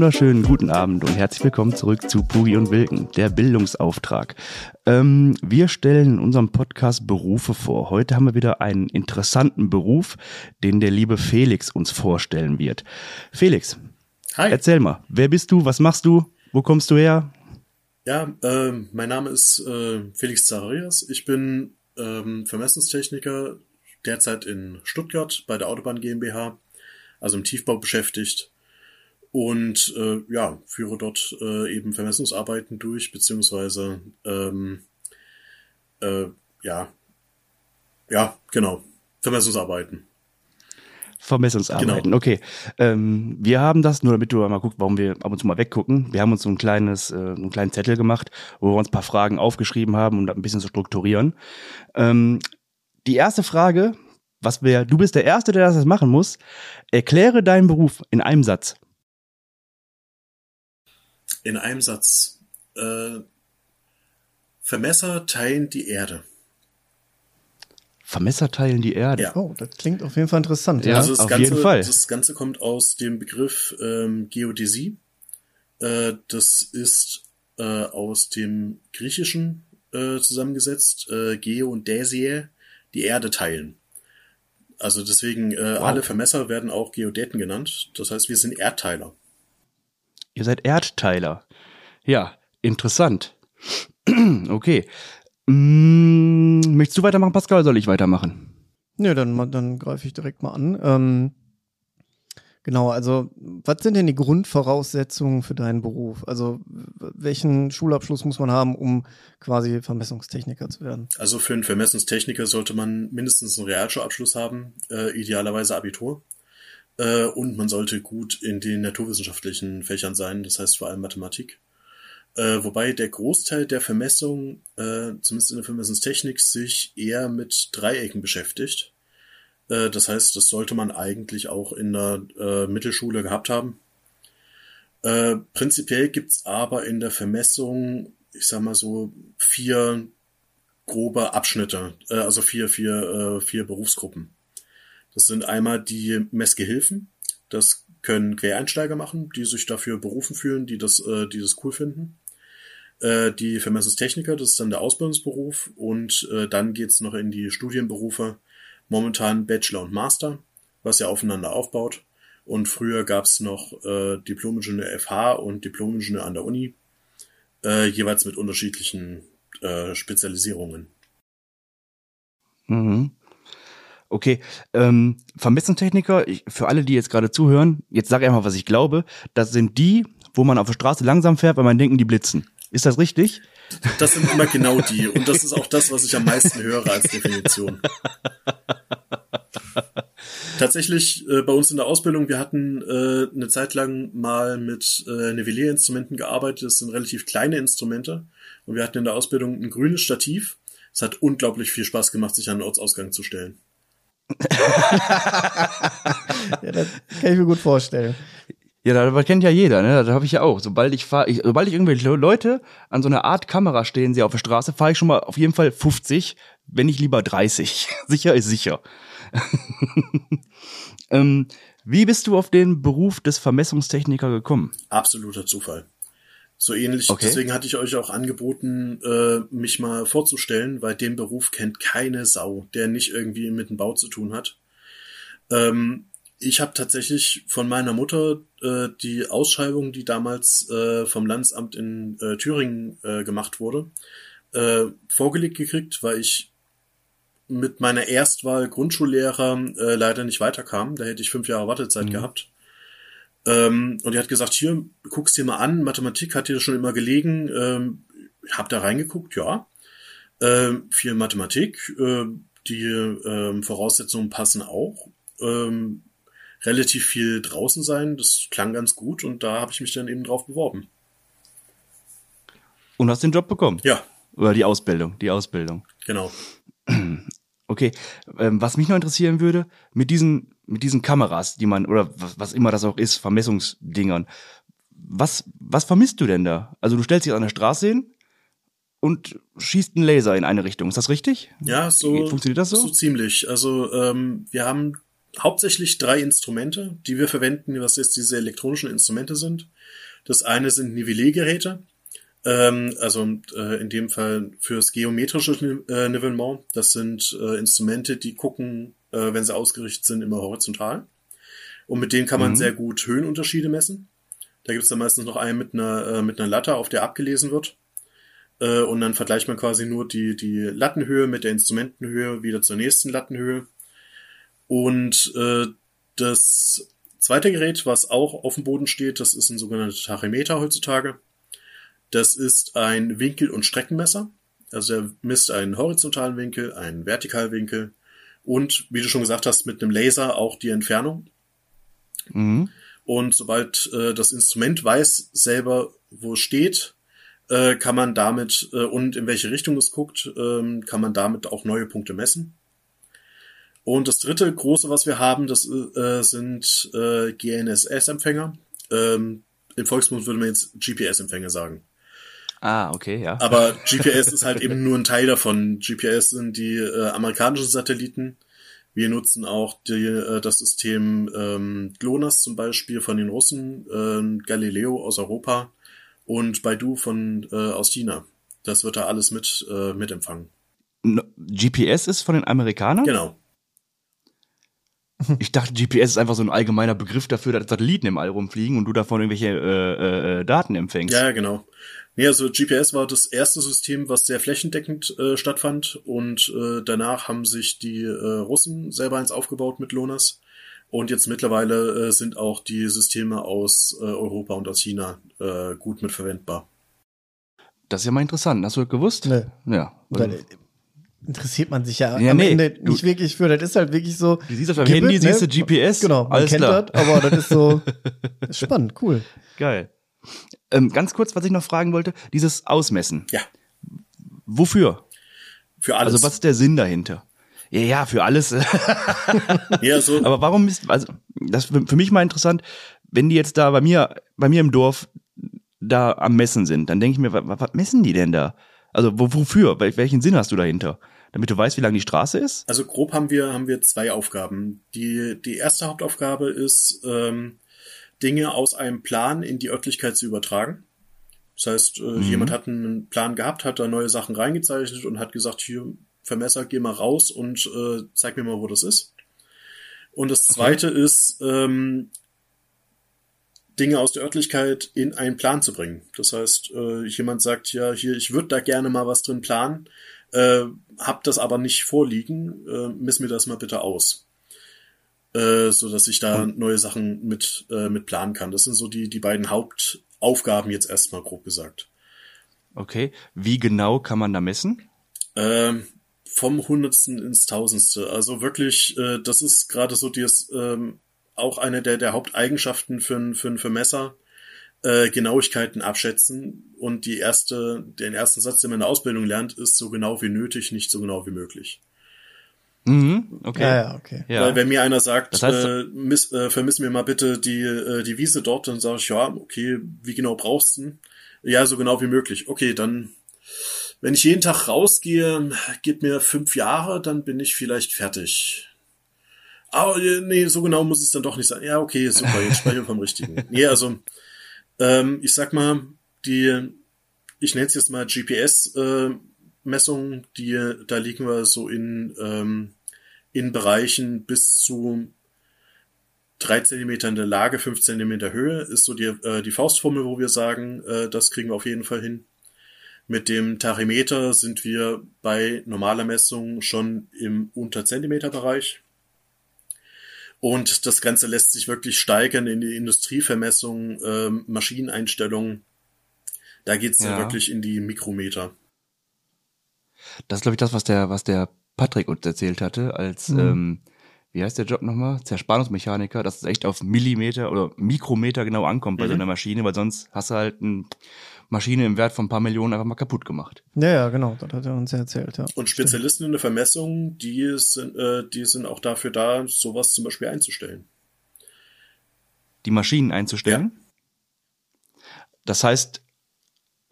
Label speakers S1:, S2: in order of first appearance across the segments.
S1: wunderschönen guten Abend und herzlich willkommen zurück zu Pugi und Wilken, der Bildungsauftrag. Ähm, wir stellen in unserem Podcast Berufe vor. Heute haben wir wieder einen interessanten Beruf, den der liebe Felix uns vorstellen wird. Felix, Hi. erzähl mal, wer bist du, was machst du, wo kommst du her?
S2: Ja, äh, mein Name ist äh, Felix Zacharias. Ich bin ähm, Vermessungstechniker, derzeit in Stuttgart bei der Autobahn GmbH, also im Tiefbau beschäftigt und äh, ja, führe dort äh, eben Vermessungsarbeiten durch, beziehungsweise ähm, äh, ja, ja, genau, Vermessungsarbeiten.
S1: Vermessungsarbeiten, genau. okay. Ähm, wir haben das, nur damit du mal guckst, warum wir ab und zu mal weggucken. Wir haben uns so ein kleines, äh, einen kleinen Zettel gemacht, wo wir uns ein paar Fragen aufgeschrieben haben, um das ein bisschen zu strukturieren. Ähm, die erste Frage, was wir, du bist der Erste, der das machen muss. Erkläre deinen Beruf in einem Satz.
S2: In einem Satz. Äh, Vermesser teilen die Erde.
S1: Vermesser teilen die Erde.
S3: Ja. Oh, das klingt auf jeden Fall interessant.
S2: Ja, also das auf Ganze, jeden Fall. Das Ganze kommt aus dem Begriff ähm, Geodäsie. Äh, das ist äh, aus dem Griechischen äh, zusammengesetzt. Äh, Geo und Däsie, die Erde teilen. Also deswegen, äh, wow. alle Vermesser werden auch Geodäten genannt. Das heißt, wir sind Erdteiler.
S1: Ihr seid Erdteiler. Ja, interessant. okay. Hm, möchtest du weitermachen, Pascal, oder soll ich weitermachen?
S3: Nö, dann, dann greife ich direkt mal an. Ähm, genau, also was sind denn die Grundvoraussetzungen für deinen Beruf? Also welchen Schulabschluss muss man haben, um quasi Vermessungstechniker zu werden?
S2: Also für einen Vermessungstechniker sollte man mindestens einen Realschulabschluss haben, äh, idealerweise Abitur. Äh, und man sollte gut in den naturwissenschaftlichen Fächern sein, das heißt vor allem Mathematik. Äh, wobei der Großteil der Vermessung, äh, zumindest in der Vermessungstechnik, sich eher mit Dreiecken beschäftigt. Äh, das heißt, das sollte man eigentlich auch in der äh, Mittelschule gehabt haben. Äh, prinzipiell gibt's aber in der Vermessung, ich sag mal so, vier grobe Abschnitte, äh, also vier, vier, vier Berufsgruppen. Das sind einmal die Messgehilfen. Das können Quereinsteiger machen, die sich dafür berufen fühlen, die das, äh, die das cool finden. Äh, die Vermessungstechniker, das ist dann der Ausbildungsberuf. Und äh, dann geht's noch in die Studienberufe. Momentan Bachelor und Master, was ja aufeinander aufbaut. Und früher gab's noch äh, Diplom-Ingenieur FH und Diplom-Ingenieur an der Uni, äh, jeweils mit unterschiedlichen äh, Spezialisierungen.
S1: Mhm. Okay, ähm, Vermessungstechniker, ich, für alle, die jetzt gerade zuhören, jetzt sage ich einfach, was ich glaube, das sind die, wo man auf der Straße langsam fährt, weil man denken, die blitzen. Ist das richtig?
S2: Das sind immer genau die. Und das ist auch das, was ich am meisten höre als Definition. Tatsächlich äh, bei uns in der Ausbildung, wir hatten äh, eine Zeit lang mal mit äh, Nivellierinstrumenten gearbeitet. Das sind relativ kleine Instrumente. Und wir hatten in der Ausbildung ein grünes Stativ. Es hat unglaublich viel Spaß gemacht, sich an den Ortsausgang zu stellen.
S3: ja, das kann ich mir gut vorstellen.
S1: Ja, das kennt ja jeder, ne? Das habe ich ja auch. Sobald ich fahre, sobald ich irgendwelche Leute an so einer Art Kamera stehen sie auf der Straße, fahre ich schon mal auf jeden Fall 50, wenn nicht lieber 30. sicher ist sicher. ähm, wie bist du auf den Beruf des Vermessungstechniker gekommen?
S2: Absoluter Zufall. So ähnlich. Okay. Deswegen hatte ich euch auch angeboten, äh, mich mal vorzustellen, weil den Beruf kennt keine Sau, der nicht irgendwie mit dem Bau zu tun hat. Ähm, ich habe tatsächlich von meiner Mutter äh, die Ausschreibung, die damals äh, vom Landsamt in äh, Thüringen äh, gemacht wurde, äh, vorgelegt gekriegt, weil ich mit meiner Erstwahl Grundschullehrer äh, leider nicht weiterkam. Da hätte ich fünf Jahre Wartezeit mhm. gehabt. Ähm, und die hat gesagt, hier, guck's dir mal an, Mathematik hat dir schon immer gelegen. Ähm, hab da reingeguckt, ja. Ähm, viel Mathematik, äh, die ähm, Voraussetzungen passen auch. Ähm, relativ viel draußen sein, das klang ganz gut und da habe ich mich dann eben drauf beworben.
S1: Und hast den Job bekommen?
S2: Ja.
S1: Oder die Ausbildung, die Ausbildung.
S2: Genau.
S1: Okay, ähm, was mich noch interessieren würde, mit diesen, mit diesen Kameras, die man, oder was, was immer das auch ist, Vermessungsdingern, was, was vermisst du denn da? Also du stellst dich an der Straße hin und schießt einen Laser in eine Richtung. Ist das richtig?
S2: Ja, so funktioniert das so? So ziemlich. Also ähm, wir haben hauptsächlich drei Instrumente, die wir verwenden, was jetzt diese elektronischen Instrumente sind. Das eine sind Nivelliergeräte, ähm, also äh, in dem Fall fürs geometrische äh, Nivellement. Das sind äh, Instrumente, die gucken, äh, wenn sie ausgerichtet sind, immer horizontal. Und mit denen kann man mhm. sehr gut Höhenunterschiede messen. Da gibt es dann meistens noch einen mit einer, äh, mit einer Latte, auf der abgelesen wird. Äh, und dann vergleicht man quasi nur die, die Lattenhöhe mit der Instrumentenhöhe wieder zur nächsten Lattenhöhe. Und äh, das zweite Gerät, was auch auf dem Boden steht, das ist ein sogenannter Tachymeter heutzutage. Das ist ein Winkel- und Streckenmesser. Also er misst einen horizontalen Winkel, einen Vertikalwinkel und, wie du schon gesagt hast, mit einem Laser auch die Entfernung. Mhm. Und sobald äh, das Instrument weiß selber, wo es steht, äh, kann man damit äh, und in welche Richtung es guckt, äh, kann man damit auch neue Punkte messen. Und das dritte große, was wir haben, das äh, sind äh, GNSS-Empfänger. Ähm, Im Volksmund würde man jetzt GPS-Empfänger sagen.
S1: Ah, okay, ja.
S2: Aber GPS ist halt eben nur ein Teil davon. GPS sind die äh, amerikanischen Satelliten. Wir nutzen auch die, äh, das System ähm, GLONASS zum Beispiel von den Russen, äh, Galileo aus Europa und Baidu von äh, aus China. Das wird da alles mit äh, mitempfangen.
S1: No, GPS ist von den Amerikanern?
S2: Genau.
S1: Ich dachte, GPS ist einfach so ein allgemeiner Begriff dafür, dass Satelliten im All rumfliegen und du davon irgendwelche äh, äh, Daten empfängst.
S2: Ja, genau. Nee, also GPS war das erste System, was sehr flächendeckend äh, stattfand und äh, danach haben sich die äh, Russen selber eins aufgebaut mit Lonas und jetzt mittlerweile äh, sind auch die Systeme aus äh, Europa und aus China äh, gut mitverwendbar.
S1: Das ist ja mal interessant. Hast du das gewusst?
S3: Nee.
S1: Ja.
S3: Also, interessiert man sich ja,
S1: ja
S3: am
S1: nee,
S3: Ende nicht wirklich für. Das ist halt wirklich so.
S1: Du siehst auf deinem Handy, ne? siehst du GPS.
S3: Genau, man kennt klar. das, aber das ist so ist spannend, cool.
S1: Geil. Ähm, ganz kurz, was ich noch fragen wollte, dieses Ausmessen.
S2: Ja.
S1: Wofür?
S2: Für alles.
S1: Also was ist der Sinn dahinter? Ja, ja, für alles.
S2: ja, so.
S1: Aber warum ist, also das ist für mich mal interessant, wenn die jetzt da bei mir, bei mir im Dorf da am Messen sind, dann denke ich mir, was, was messen die denn da? Also wofür? Welchen Sinn hast du dahinter? Damit du weißt, wie lang die Straße ist?
S2: Also grob haben wir haben wir zwei Aufgaben. Die die erste Hauptaufgabe ist ähm, Dinge aus einem Plan in die Örtlichkeit zu übertragen. Das heißt, äh, mhm. jemand hat einen Plan gehabt, hat da neue Sachen reingezeichnet und hat gesagt, hier, Vermesser, geh mal raus und äh, zeig mir mal, wo das ist. Und das zweite okay. ist, ähm, Dinge aus der Örtlichkeit in einen Plan zu bringen. Das heißt, äh, jemand sagt, ja, hier, ich würde da gerne mal was drin planen, äh, hab das aber nicht vorliegen, äh, miss mir das mal bitte aus äh, so dass ich da neue Sachen mit äh, mit planen kann. Das sind so die die beiden Hauptaufgaben jetzt erstmal grob gesagt.
S1: Okay, wie genau kann man da messen?
S2: Ähm, vom Hundertsten ins Tausendste. Also wirklich, äh, das ist gerade so das ähm, auch eine der der Haupteigenschaften für ein für ein Vermesser. Äh, Genauigkeiten abschätzen und die erste, den ersten Satz, den man in der Ausbildung lernt, ist so genau wie nötig, nicht so genau wie möglich.
S1: Mhm, okay.
S3: Ja, ja, okay.
S2: Ja. Weil wenn mir einer sagt, das heißt, äh, miss, äh, vermiss mir mal bitte die, äh, die Wiese dort, dann sage ich, ja, okay, wie genau brauchst du Ja, so genau wie möglich. Okay, dann, wenn ich jeden Tag rausgehe, gib mir fünf Jahre, dann bin ich vielleicht fertig. Aber äh, nee, so genau muss es dann doch nicht sein. Ja, okay, super, jetzt sprechen wir vom Richtigen. Nee, also, ähm, ich sag mal, die, ich nenne es jetzt mal GPS, äh, die, da liegen wir so in, ähm, in Bereichen bis zu drei Zentimeter in der Lage, fünf Zentimeter Höhe, ist so die, äh, die Faustformel, wo wir sagen, äh, das kriegen wir auf jeden Fall hin. Mit dem Tarimeter sind wir bei normaler Messung schon im Unter-Zentimeter-Bereich. Und das Ganze lässt sich wirklich steigern in die Industrievermessung, äh, Maschineneinstellungen. Da geht's ja. ja wirklich in die Mikrometer.
S1: Das ist, glaube ich, das, was der, was der Patrick uns erzählt hatte, als, mhm. ähm, wie heißt der Job nochmal? Zerspannungsmechaniker, dass es echt auf Millimeter oder Mikrometer genau ankommt bei mhm. so einer Maschine, weil sonst hast du halt eine Maschine im Wert von ein paar Millionen einfach mal kaputt gemacht.
S3: Ja, ja, genau, das hat er uns erzählt, ja.
S2: Und Spezialisten in der Vermessung, die sind, äh, die sind auch dafür da, sowas zum Beispiel einzustellen.
S1: Die Maschinen einzustellen? Ja. Das heißt,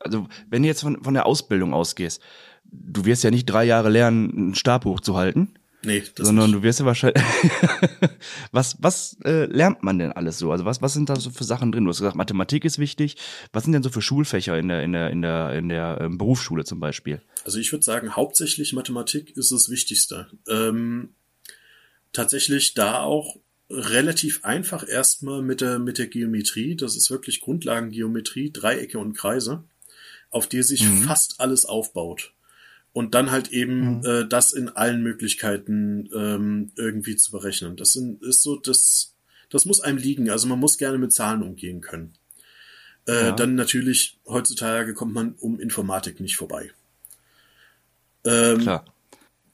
S1: also wenn du jetzt von, von der Ausbildung ausgehst, du wirst ja nicht drei Jahre lernen, einen Stab hochzuhalten. Nee, das sondern nicht. du wirst ja wahrscheinlich. was was äh, lernt man denn alles so? Also was was sind da so für Sachen drin? Du hast gesagt, Mathematik ist wichtig. Was sind denn so für Schulfächer in der in der in der in der ähm, Berufsschule zum Beispiel?
S2: Also ich würde sagen, hauptsächlich Mathematik ist das Wichtigste. Ähm, tatsächlich da auch relativ einfach erstmal mit der mit der Geometrie. Das ist wirklich Grundlagengeometrie, Dreiecke und Kreise, auf die sich mhm. fast alles aufbaut und dann halt eben mhm. äh, das in allen Möglichkeiten ähm, irgendwie zu berechnen. Das sind, ist so, das, das muss einem liegen. Also man muss gerne mit Zahlen umgehen können. Äh, ja. Dann natürlich, heutzutage kommt man um Informatik nicht vorbei. Ähm, Klar.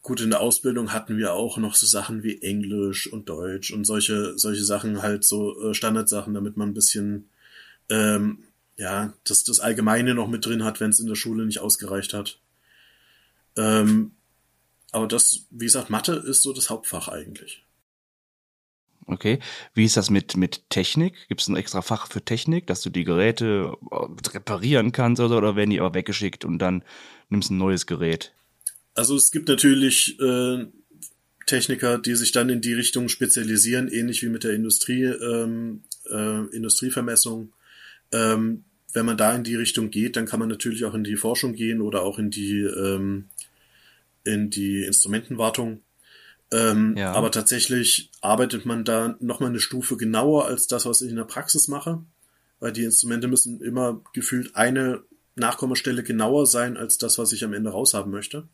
S2: Gut, in der Ausbildung hatten wir auch noch so Sachen wie Englisch und Deutsch und solche, solche Sachen, halt so äh, Standardsachen, damit man ein bisschen ähm, ja, das, das Allgemeine noch mit drin hat, wenn es in der Schule nicht ausgereicht hat. Ähm, aber das, wie gesagt, Mathe ist so das Hauptfach eigentlich.
S1: Okay. Wie ist das mit, mit Technik? Gibt es ein extra Fach für Technik, dass du die Geräte äh, reparieren kannst oder, oder werden die aber weggeschickt und dann nimmst du ein neues Gerät?
S2: Also es gibt natürlich äh, Techniker, die sich dann in die Richtung spezialisieren, ähnlich wie mit der Industrie, ähm, äh, Industrievermessung. Ähm, wenn man da in die Richtung geht, dann kann man natürlich auch in die Forschung gehen oder auch in die ähm, in die Instrumentenwartung. Ähm, ja. Aber tatsächlich arbeitet man da nochmal eine Stufe genauer als das, was ich in der Praxis mache, weil die Instrumente müssen immer gefühlt eine Nachkommastelle genauer sein als das, was ich am Ende raushaben möchte.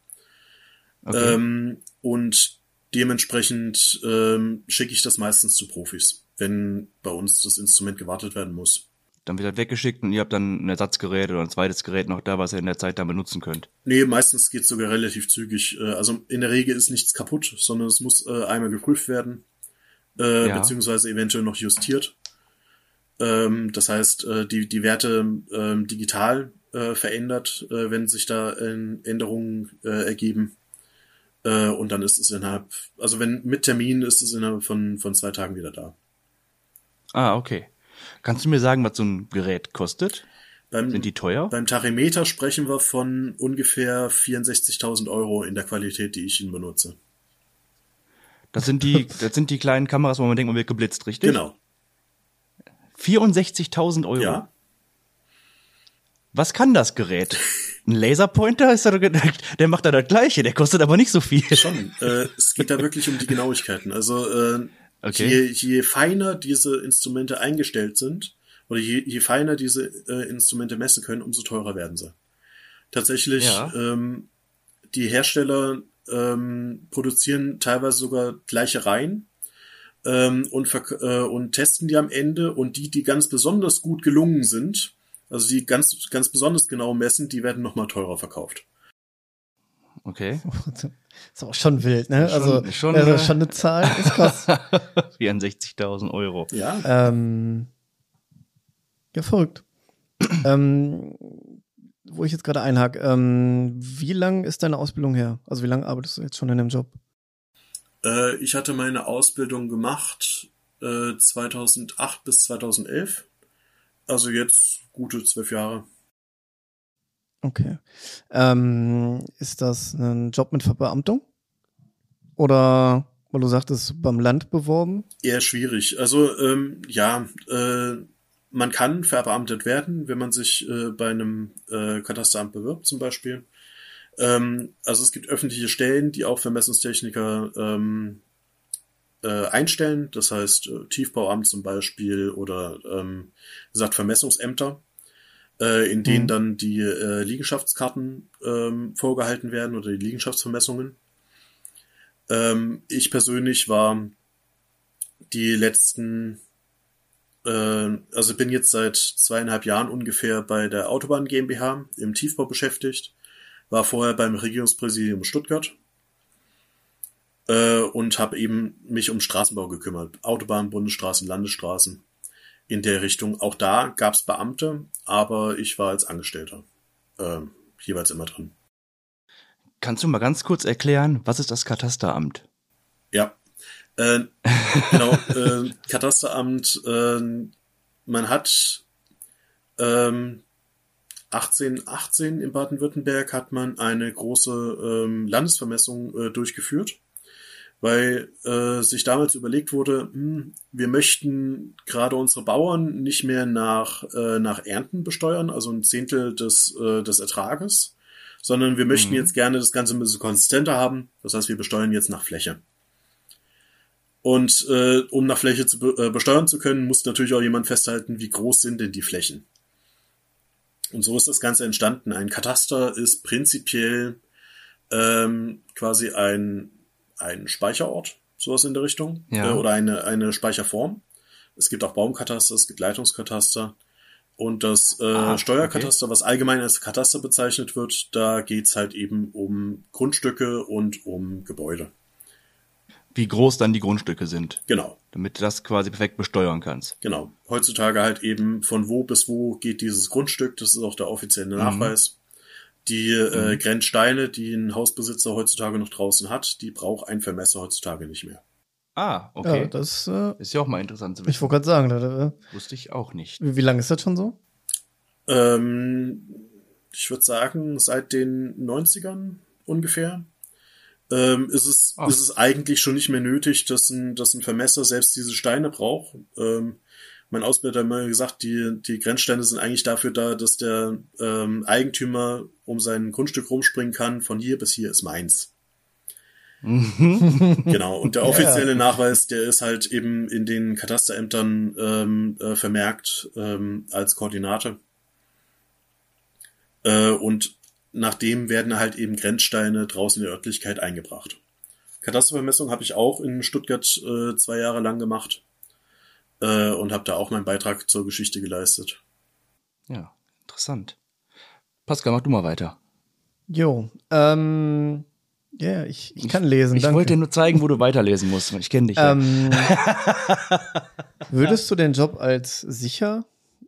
S2: Okay. Ähm, und dementsprechend ähm, schicke ich das meistens zu Profis, wenn bei uns das Instrument gewartet werden muss.
S1: Dann wird er weggeschickt und ihr habt dann ein Ersatzgerät oder ein zweites Gerät noch da, was ihr in der Zeit dann benutzen könnt.
S2: Nee, meistens geht's sogar relativ zügig. Äh, also in der Regel ist nichts kaputt, sondern es muss äh, einmal geprüft werden, äh, ja. beziehungsweise eventuell noch justiert. Ähm, das heißt, die, die Werte ähm, digital verändert, wenn sich da Änderungen ergeben. und dann ist es innerhalb, also wenn mit Termin ist es innerhalb von, von zwei Tagen wieder da.
S1: Ah, okay. Kannst du mir sagen, was so ein Gerät kostet? Beim, Sind die teuer?
S2: Beim Tarimeter sprechen wir von ungefähr 64.000 Euro in der Qualität, die ich ihn benutze.
S1: Das sind die, das sind die kleinen Kameras, wo man denkt, man wird geblitzt, richtig?
S2: Genau.
S1: 64.000 Euro? Ja. Was kann das Gerät? Ein Laserpointer ist da, der macht da das Gleiche, der kostet aber nicht so viel.
S2: Schon. Äh, es geht da wirklich um die Genauigkeiten. Also äh, Okay. Je, je feiner diese Instrumente eingestellt sind, oder je, je feiner diese äh, Instrumente messen können, umso teurer werden sie. Tatsächlich, ja. ähm, die Hersteller ähm, produzieren teilweise sogar gleiche Reihen ähm, und, äh, und testen die am Ende und die, die ganz besonders gut gelungen sind, also die ganz, ganz besonders genau messen, die werden nochmal teurer verkauft.
S1: Okay.
S3: Ist auch schon wild, ne? Schon, also schon, also schon eine Zahl, ist krass.
S1: 64.000 Euro.
S2: Ja.
S3: Ähm, ja, verrückt. ähm, wo ich jetzt gerade einhake, ähm, wie lang ist deine Ausbildung her? Also wie lange arbeitest du jetzt schon in dem Job?
S2: Äh, ich hatte meine Ausbildung gemacht äh, 2008 bis 2011. Also jetzt gute zwölf Jahre.
S3: Okay. Ähm, ist das ein Job mit Verbeamtung? Oder, weil du sagtest, beim Land beworben?
S2: Eher schwierig. Also, ähm, ja, äh, man kann verbeamtet werden, wenn man sich äh, bei einem äh, Katasteramt bewirbt, zum Beispiel. Ähm, also es gibt öffentliche Stellen, die auch Vermessungstechniker ähm, äh, einstellen. Das heißt, äh, Tiefbauamt zum Beispiel oder, ähm, gesagt, Vermessungsämter äh, in denen mhm. dann die äh, Liegenschaftskarten ähm, vorgehalten werden oder die Liegenschaftsvermessungen. Ähm, ich persönlich war die letzten, äh, also bin jetzt seit zweieinhalb Jahren ungefähr bei der Autobahn GmbH im Tiefbau beschäftigt, war vorher beim Regierungspräsidium Stuttgart äh, und habe eben mich um Straßenbau gekümmert. Autobahn, Bundesstraßen, Landesstraßen in der Richtung. Auch da gab es Beamte, aber ich war als Angestellter äh, jeweils immer drin.
S1: Kannst du mal ganz kurz erklären, was ist das Katasteramt?
S2: Ja, äh, genau. äh, Katasteramt, äh, man hat ähm, 1818 in Baden-Württemberg hat man eine große ähm, Landesvermessung äh, durchgeführt weil äh, sich damals überlegt wurde, hm, wir möchten gerade unsere Bauern nicht mehr nach, äh, nach Ernten besteuern, also ein Zehntel des, äh, des Ertrages, sondern wir möchten mhm. jetzt gerne das Ganze ein bisschen konsistenter haben. Das heißt, wir besteuern jetzt nach Fläche. Und äh, um nach Fläche zu be äh, besteuern zu können, muss natürlich auch jemand festhalten, wie groß sind denn die Flächen. Und so ist das Ganze entstanden. Ein Kataster ist prinzipiell ähm, quasi ein, ein Speicherort, sowas in der Richtung, ja. äh, oder eine, eine Speicherform. Es gibt auch Baumkataster, es gibt Leitungskataster. Und das äh, ah, Steuerkataster, okay. was allgemein als Kataster bezeichnet wird, da geht's halt eben um Grundstücke und um Gebäude.
S1: Wie groß dann die Grundstücke sind.
S2: Genau.
S1: Damit du das quasi perfekt besteuern kannst.
S2: Genau. Heutzutage halt eben von wo bis wo geht dieses Grundstück, das ist auch der offizielle mhm. Die äh, mhm. Grenzsteine, die ein Hausbesitzer heutzutage noch draußen hat, die braucht ein Vermesser heutzutage nicht mehr.
S1: Ah, okay.
S3: Ja, das äh,
S1: ist ja auch mal interessant zu wissen.
S3: Ich wollte gerade sagen, da,
S1: äh, wusste ich auch nicht.
S3: Wie, wie lange ist das schon so?
S2: Ähm, ich würde sagen, seit den 90ern ungefähr. Ähm, ist, es, Ach. ist es eigentlich schon nicht mehr nötig, dass ein, dass ein Vermesser selbst diese Steine braucht. Ähm, mein Ausbilder hat mal gesagt, die, die Grenzsteine sind eigentlich dafür da, dass der ähm, Eigentümer um sein Grundstück rumspringen kann, von hier bis hier ist meins. Mhm. genau, und der offizielle ja. Nachweis, der ist halt eben in den Katasterämtern ähm, äh, vermerkt ähm, als Koordinate. Äh, und nachdem werden halt eben Grenzsteine draußen in der Örtlichkeit eingebracht. Katastervermessung habe ich auch in Stuttgart äh, zwei Jahre lang gemacht äh, und habe da auch meinen Beitrag zur Geschichte geleistet.
S1: Ja, interessant. Pascal, mach du mal weiter.
S3: Jo, ähm, ja, yeah, ich, ich kann lesen.
S1: Ich, ich wollte dir nur zeigen, wo du weiterlesen musst. Ich kenne dich. Ähm,
S3: würdest du den Job als sicher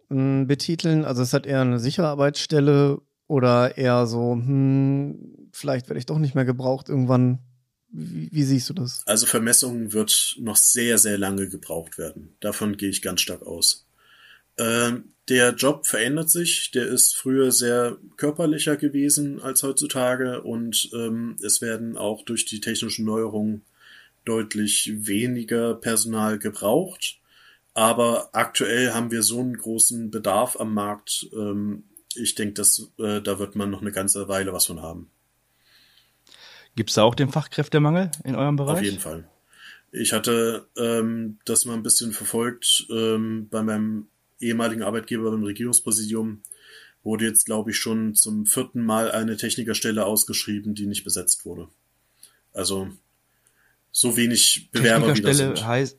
S3: äh, betiteln? Also es hat eher eine sichere Arbeitsstelle oder eher so, hm, vielleicht werde ich doch nicht mehr gebraucht irgendwann. Wie, siehst du das?
S2: Also Vermessung wird noch sehr, sehr lange gebraucht werden. Davon gehe ich ganz stark aus. Ähm, der Job verändert sich. Der ist früher sehr körperlicher gewesen als heutzutage und ähm, es werden auch durch die technischen Neuerungen deutlich weniger Personal gebraucht. Aber aktuell haben wir so einen großen Bedarf am Markt. Ähm, ich denke, dass äh, da wird man noch eine ganze Weile was von haben.
S1: Gibt es da auch den Fachkräftemangel in eurem Bereich?
S2: Auf jeden Fall. Ich hatte ähm, das mal ein bisschen verfolgt ähm, bei meinem ehemaligen Arbeitgeber beim Regierungspräsidium wurde jetzt, glaube ich, schon zum vierten Mal eine Technikerstelle ausgeschrieben, die nicht besetzt wurde. Also so wenig Bewerber wie das sind.
S1: Heißt,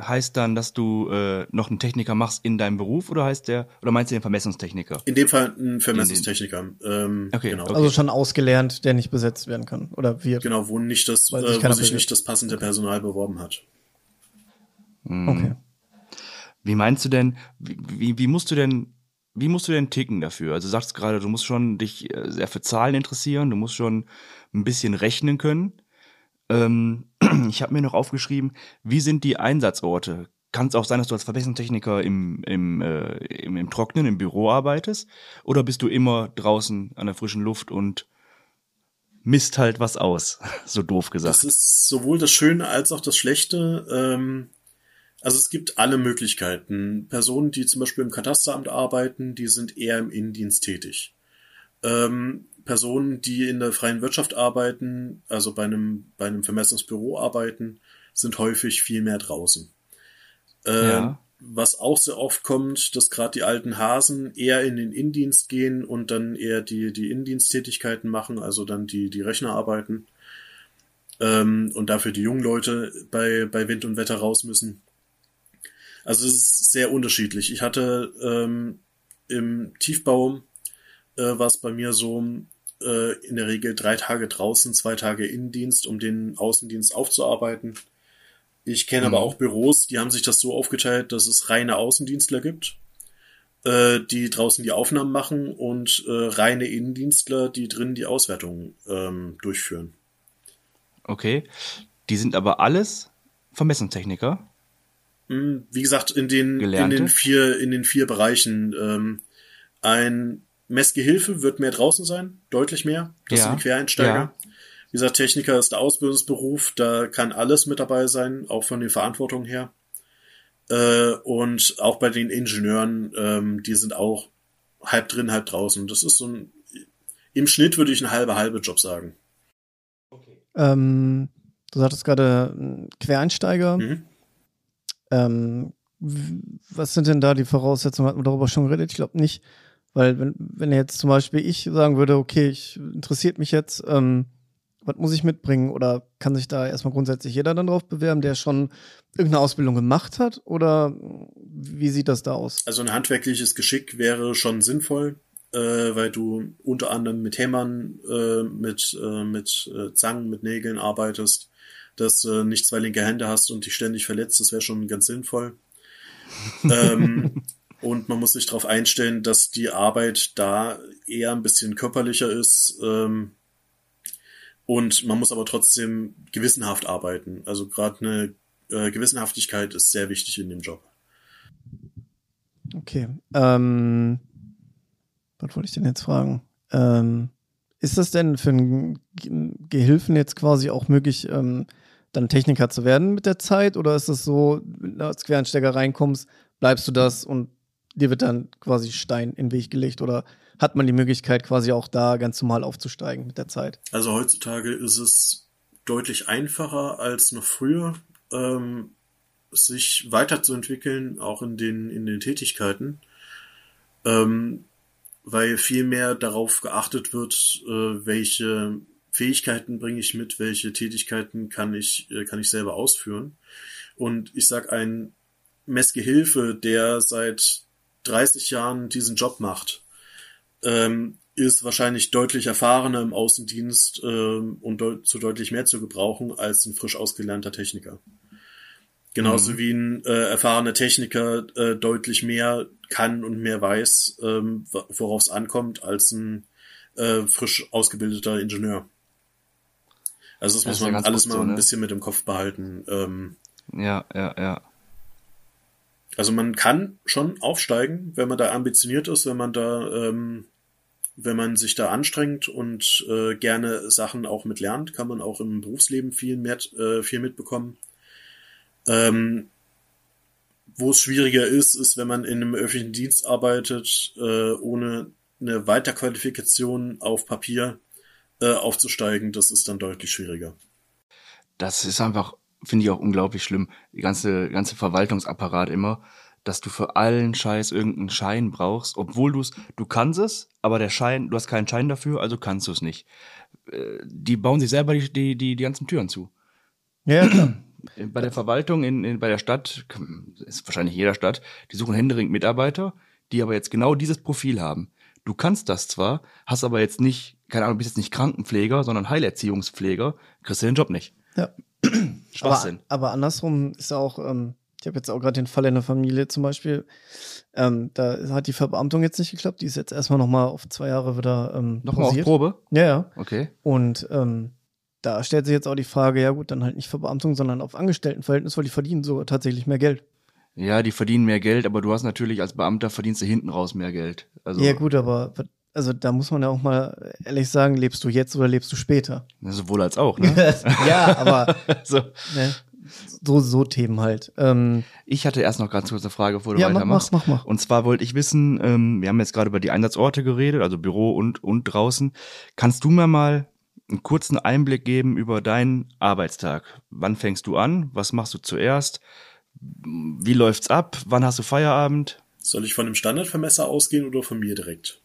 S1: heißt dann, dass du äh, noch einen Techniker machst in deinem Beruf oder heißt der oder meinst du den Vermessungstechniker?
S2: In dem Fall ein Vermessungstechniker. Ähm,
S3: okay, genau. Also schon ausgelernt, der nicht besetzt werden kann oder wird.
S2: Genau, wo nicht das, äh, wo sich nicht das passende Personal beworben hat.
S1: Mhm. Okay. Wie meinst du denn, wie, wie, wie musst du denn, wie musst du denn ticken dafür? Also du sagst gerade, du musst schon dich äh, sehr für Zahlen interessieren, du musst schon ein bisschen rechnen können. Ähm, ich habe mir noch aufgeschrieben, wie sind die Einsatzorte? Kann es auch sein, dass du als Verbesserungstechniker im, im, äh, im, im Trocknen, im Büro arbeitest? Oder bist du immer draußen an der frischen Luft und misst halt was aus? so doof gesagt.
S2: Das ist sowohl das Schöne als auch das Schlechte. Ähm, also es gibt alle Möglichkeiten. Personen, die zum Beispiel im Katasteramt arbeiten, die sind eher im Innendienst tätig. Ähm, Personen, die in der freien Wirtschaft arbeiten, also bei einem, bei einem Vermessungsbüro arbeiten, sind häufig viel mehr draußen. Ähm, ja. Was auch sehr oft kommt, dass gerade die alten Hasen eher in den Innendienst gehen und dann eher die, die Innendiensttätigkeiten machen, also dann die, die Rechnerarbeiten. Ähm, und dafür die jungen Leute bei, bei Wind und Wetter raus müssen. Also es ist sehr unterschiedlich. Ich hatte ähm, im Tiefbau äh, war es bei mir so äh, in der Regel drei Tage draußen, zwei Tage Innendienst, um den Außendienst aufzuarbeiten. Ich kenne mhm. aber auch Büros, die haben sich das so aufgeteilt, dass es reine Außendienstler gibt, äh, die draußen die Aufnahmen machen und äh, reine Innendienstler, die drinnen die Auswertung ähm, durchführen.
S1: Okay. Die sind aber alles Vermessungstechniker?
S2: Hm, wie gesagt, in den, in den vier, in den vier Bereichen. Ähm, ein Messgehilfe wird mehr draußen sein, deutlich mehr. Das ja, sind die Quereinsteiger. Ja. Dieser Techniker ist der Ausbildungsberuf, da kann alles mit dabei sein, auch von den Verantwortungen her. Äh, und auch bei den Ingenieuren, ähm, die sind auch halb drin, halb draußen. Das ist so ein, im Schnitt würde ich ein halber halbe Job sagen.
S3: Okay. Ähm, du sagtest gerade Quereinsteiger. Mhm. Ähm, was sind denn da die Voraussetzungen? Hat man darüber schon geredet? Ich glaube nicht. Weil wenn, wenn jetzt zum Beispiel ich sagen würde, okay, ich interessiert mich jetzt, ähm, was muss ich mitbringen? Oder kann sich da erstmal grundsätzlich jeder dann drauf bewerben, der schon irgendeine Ausbildung gemacht hat? Oder wie sieht das da aus?
S2: Also ein handwerkliches Geschick wäre schon sinnvoll, äh, weil du unter anderem mit Hämmern, äh, mit, äh, mit äh, Zangen, mit Nägeln arbeitest, dass du nicht zwei linke Hände hast und dich ständig verletzt, das wäre schon ganz sinnvoll. ähm, und man muss sich darauf einstellen, dass die Arbeit da eher ein bisschen körperlicher ist. Ähm, und man muss aber trotzdem gewissenhaft arbeiten. Also gerade eine äh, Gewissenhaftigkeit ist sehr wichtig in dem Job.
S3: Okay. Ähm, was wollte ich denn jetzt fragen? Ähm, ist das denn für einen Gehilfen jetzt quasi auch möglich, ähm, dann Techniker zu werden mit der Zeit? Oder ist das so, wenn du als Quereinsteiger reinkommst, bleibst du das und dir wird dann quasi Stein in den Weg gelegt? Oder hat man die Möglichkeit, quasi auch da ganz normal aufzusteigen mit der Zeit?
S2: Also heutzutage ist es deutlich einfacher als noch früher, ähm, sich weiterzuentwickeln, auch in den, in den Tätigkeiten. Ähm, weil viel mehr darauf geachtet wird, äh, welche Fähigkeiten bringe ich mit, welche Tätigkeiten kann ich, äh, kann ich selber ausführen. Und ich sag ein Messgehilfe, der seit 30 Jahren diesen Job macht, ähm, ist wahrscheinlich deutlich erfahrener im Außendienst ähm, und deut zu deutlich mehr zu gebrauchen als ein frisch ausgelernter Techniker. Genauso mhm. wie ein äh, erfahrener Techniker äh, deutlich mehr kann und mehr weiß, ähm, worauf es ankommt, als ein äh, frisch ausgebildeter Ingenieur. Also das, das muss man alles mal so, ne? ein bisschen mit im Kopf behalten. Ähm,
S1: ja, ja, ja.
S2: Also man kann schon aufsteigen, wenn man da ambitioniert ist, wenn man da, ähm, wenn man sich da anstrengt und äh, gerne Sachen auch mit lernt, kann man auch im Berufsleben viel mehr, äh, viel mitbekommen. Ähm, wo es schwieriger ist, ist, wenn man in einem öffentlichen Dienst arbeitet, äh, ohne eine Weiterqualifikation auf Papier äh, aufzusteigen. Das ist dann deutlich schwieriger.
S1: Das ist einfach, finde ich auch unglaublich schlimm. Die ganze, ganze Verwaltungsapparat immer, dass du für allen Scheiß irgendeinen Schein brauchst, obwohl du es, du kannst es, aber der Schein, du hast keinen Schein dafür, also kannst du es nicht. Äh, die bauen sich selber die, die, die, die ganzen Türen zu.
S3: Ja, klar.
S1: Bei der Verwaltung in, in, bei der Stadt, ist wahrscheinlich jeder Stadt, die suchen händeringend Mitarbeiter, die aber jetzt genau dieses Profil haben. Du kannst das zwar, hast aber jetzt nicht, keine Ahnung, bist jetzt nicht Krankenpfleger, sondern Heilerziehungspfleger, kriegst du den Job nicht.
S3: Ja. Schwachsinn. Aber, aber andersrum ist auch, ähm, ich habe jetzt auch gerade den Fall in der Familie zum Beispiel, ähm, da hat die Verbeamtung jetzt nicht geklappt, die ist jetzt erstmal nochmal auf zwei Jahre wieder ähm,
S1: Nochmal auf Probe?
S3: Ja, ja.
S1: Okay.
S3: Und ähm, da stellt sich jetzt auch die Frage, ja gut, dann halt nicht Verbeamtung, sondern auf Angestelltenverhältnis, weil die verdienen so tatsächlich mehr Geld.
S1: Ja, die verdienen mehr Geld, aber du hast natürlich als Beamter verdienst du hinten raus mehr Geld.
S3: Also, ja gut, aber also da muss man ja auch mal ehrlich sagen, lebst du jetzt oder lebst du später?
S1: sowohl als auch, ne?
S3: ja, aber so. Ne? So, so Themen halt. Ähm,
S1: ich hatte erst noch ganz kurz eine Frage, bevor du
S3: ja, weitermachst. Mach, mach, mach.
S1: Und zwar wollte ich wissen, ähm, wir haben jetzt gerade über die Einsatzorte geredet, also Büro und, und draußen. Kannst du mir mal einen kurzen Einblick geben über deinen Arbeitstag. Wann fängst du an? Was machst du zuerst? Wie läuft's ab? Wann hast du Feierabend?
S2: Soll ich von dem Standardvermesser ausgehen oder von mir direkt?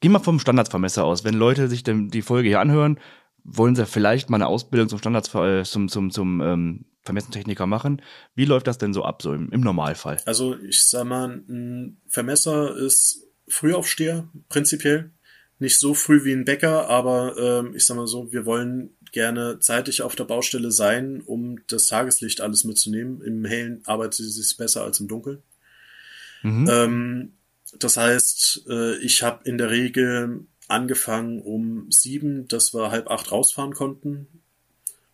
S1: Geh mal vom Standardvermesser aus. Wenn Leute sich die Folge hier anhören, wollen sie vielleicht mal eine Ausbildung zum Standards äh, zum zum zum ähm, Vermessentechniker machen. Wie läuft das denn so ab so im, im Normalfall?
S2: Also ich sag mal, ein Vermesser ist Frühaufsteher prinzipiell nicht so früh wie ein Bäcker, aber ähm, ich sag mal so, wir wollen gerne zeitig auf der Baustelle sein, um das Tageslicht alles mitzunehmen. Im Hellen arbeitet es sich besser als im Dunkeln. Mhm. Ähm, das heißt, äh, ich habe in der Regel angefangen um sieben, dass wir halb acht rausfahren konnten,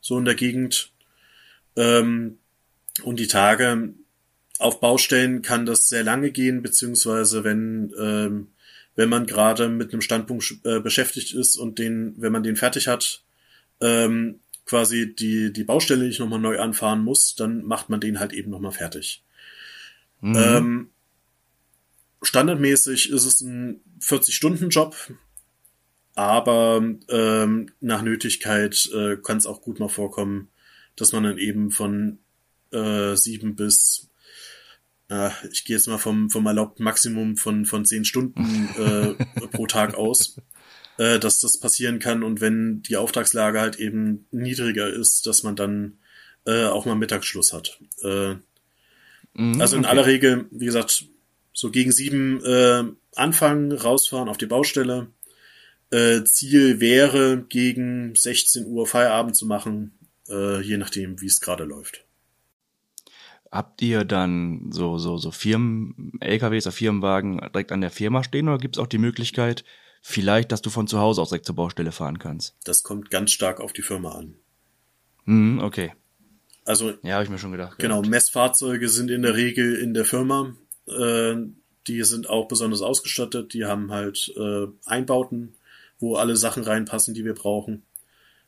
S2: so in der Gegend. Ähm, und die Tage auf Baustellen kann das sehr lange gehen, beziehungsweise wenn ähm, wenn man gerade mit einem Standpunkt äh, beschäftigt ist und den, wenn man den fertig hat, ähm, quasi die, die Baustelle nicht nochmal neu anfahren muss, dann macht man den halt eben nochmal fertig. Mhm. Ähm, standardmäßig ist es ein 40-Stunden-Job, aber ähm, nach Nötigkeit äh, kann es auch gut mal vorkommen, dass man dann eben von äh, sieben bis äh, ich gehe jetzt mal vom, vom erlaubten Maximum von, von zehn Stunden äh, pro Tag aus, äh, dass das passieren kann und wenn die Auftragslage halt eben niedriger ist, dass man dann äh, auch mal Mittagsschluss hat. Äh, mhm, also in okay. aller Regel, wie gesagt, so gegen sieben äh, anfangen, rausfahren auf die Baustelle, äh, Ziel wäre, gegen 16 Uhr Feierabend zu machen, äh, je nachdem, wie es gerade läuft.
S1: Habt ihr dann so, so, so Firmen-LKWs oder Firmenwagen direkt an der Firma stehen oder gibt es auch die Möglichkeit, vielleicht, dass du von zu Hause aus direkt zur Baustelle fahren kannst?
S2: Das kommt ganz stark auf die Firma an.
S1: Mhm, okay.
S2: Also,
S1: ja, habe ich mir schon gedacht.
S2: Genau, gehabt. Messfahrzeuge sind in der Regel in der Firma. Äh, die sind auch besonders ausgestattet. Die haben halt äh, Einbauten wo alle Sachen reinpassen, die wir brauchen.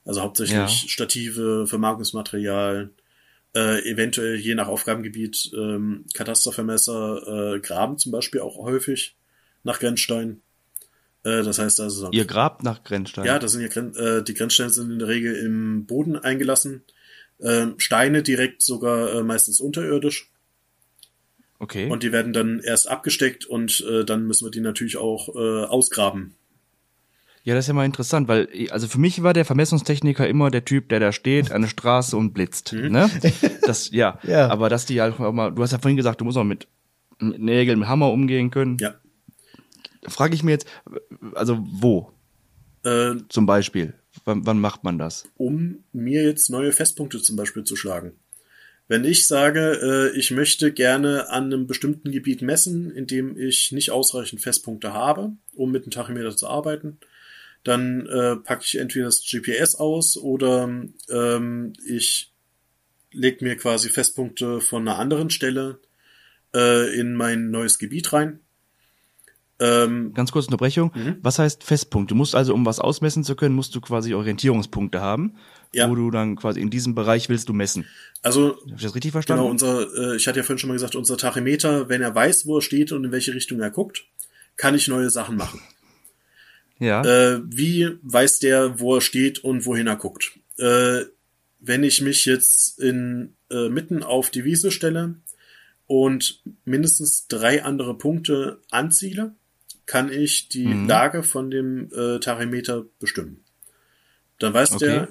S2: Also hauptsächlich ja. Stative, Vermarkungsmaterial, äh, eventuell je nach Aufgabengebiet ähm, Katastervermesser, äh, graben zum Beispiel auch häufig nach Grenzstein. Äh, das heißt also.
S1: Ihr grabt nach Grenzstein?
S2: Ja, das sind ja Gren äh, die Grenzsteine sind in der Regel im Boden eingelassen. Äh, Steine direkt sogar äh, meistens unterirdisch.
S1: Okay.
S2: Und die werden dann erst abgesteckt und äh, dann müssen wir die natürlich auch äh, ausgraben.
S1: Ja, das ist ja mal interessant, weil also für mich war der Vermessungstechniker immer der Typ, der da steht an der Straße und blitzt. Mhm. Ne? Das ja, ja. Aber dass die halt auch mal, du hast ja vorhin gesagt, du musst auch mit, mit Nägeln, mit Hammer umgehen können.
S2: Ja.
S1: Frage ich mir jetzt, also wo? Äh, zum Beispiel. Wann, wann macht man das?
S2: Um mir jetzt neue Festpunkte zum Beispiel zu schlagen. Wenn ich sage, äh, ich möchte gerne an einem bestimmten Gebiet messen, in dem ich nicht ausreichend Festpunkte habe, um mit dem Tachymeter zu arbeiten, dann äh, packe ich entweder das GPS aus oder ähm, ich leg mir quasi Festpunkte von einer anderen Stelle äh, in mein neues Gebiet rein.
S1: Ähm, Ganz kurze Unterbrechung. Mhm. Was heißt Festpunkt? Du musst also, um was ausmessen zu können, musst du quasi Orientierungspunkte haben, ja. wo du dann quasi in diesem Bereich willst du messen.
S2: Also,
S1: habe ich das richtig verstanden?
S2: Genau, unser, äh, ich hatte ja vorhin schon mal gesagt, unser Tachymeter, wenn er weiß, wo er steht und in welche Richtung er guckt, kann ich neue Sachen machen.
S1: Ja.
S2: Äh, wie weiß der, wo er steht und wohin er guckt? Äh, wenn ich mich jetzt in äh, mitten auf die Wiese stelle und mindestens drei andere Punkte anziele, kann ich die mhm. Lage von dem äh, Tarimeter bestimmen. Dann weiß okay. der,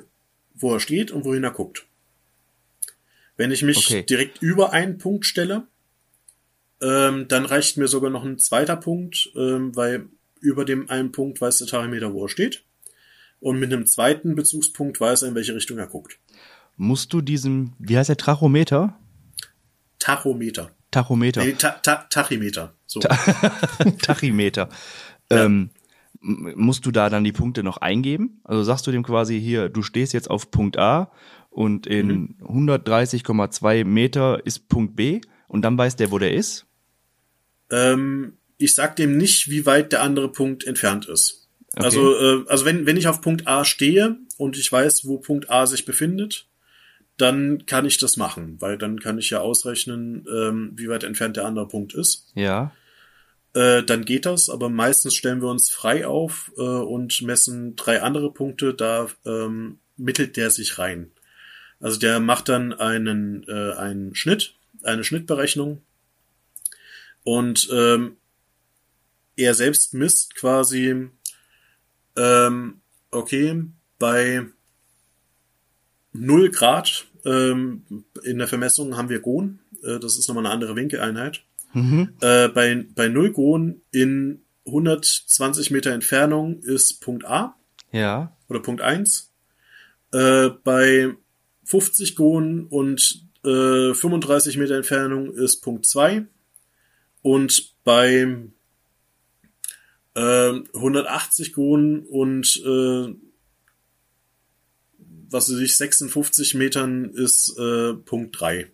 S2: wo er steht und wohin er guckt. Wenn ich mich okay. direkt über einen Punkt stelle, ähm, dann reicht mir sogar noch ein zweiter Punkt, ähm, weil über dem einen Punkt weiß der Tachymeter, wo er steht. Und mit einem zweiten Bezugspunkt weiß er, in welche Richtung er guckt.
S1: Musst du diesem, wie heißt der, Trachometer?
S2: Tachometer.
S1: Tachometer.
S2: Nee, ta ta Tachymeter. So.
S1: Tachymeter. Ja. Ähm, musst du da dann die Punkte noch eingeben? Also sagst du dem quasi hier, du stehst jetzt auf Punkt A und in mhm. 130,2 Meter ist Punkt B und dann weiß der, wo der ist?
S2: Ähm, ich sag dem nicht, wie weit der andere Punkt entfernt ist. Okay. Also, äh, also wenn, wenn ich auf Punkt A stehe und ich weiß, wo Punkt A sich befindet, dann kann ich das machen, weil dann kann ich ja ausrechnen, ähm, wie weit entfernt der andere Punkt ist.
S1: Ja.
S2: Äh, dann geht das, aber meistens stellen wir uns frei auf äh, und messen drei andere Punkte, da ähm, mittelt der sich rein. Also der macht dann einen, äh, einen Schnitt, eine Schnittberechnung und ähm, er selbst misst quasi, ähm, okay, bei 0 Grad ähm, in der Vermessung haben wir Gon, äh, das ist nochmal eine andere Winkeleinheit. Mhm. Äh, bei, bei 0 Gon in 120 Meter Entfernung ist Punkt A.
S1: Ja.
S2: Oder Punkt 1. Äh, bei 50 Gon und äh, 35 Meter Entfernung ist Punkt 2. Und bei 180 ähm, Gonen und äh, was weiß ich, 56 Metern ist äh, Punkt 3.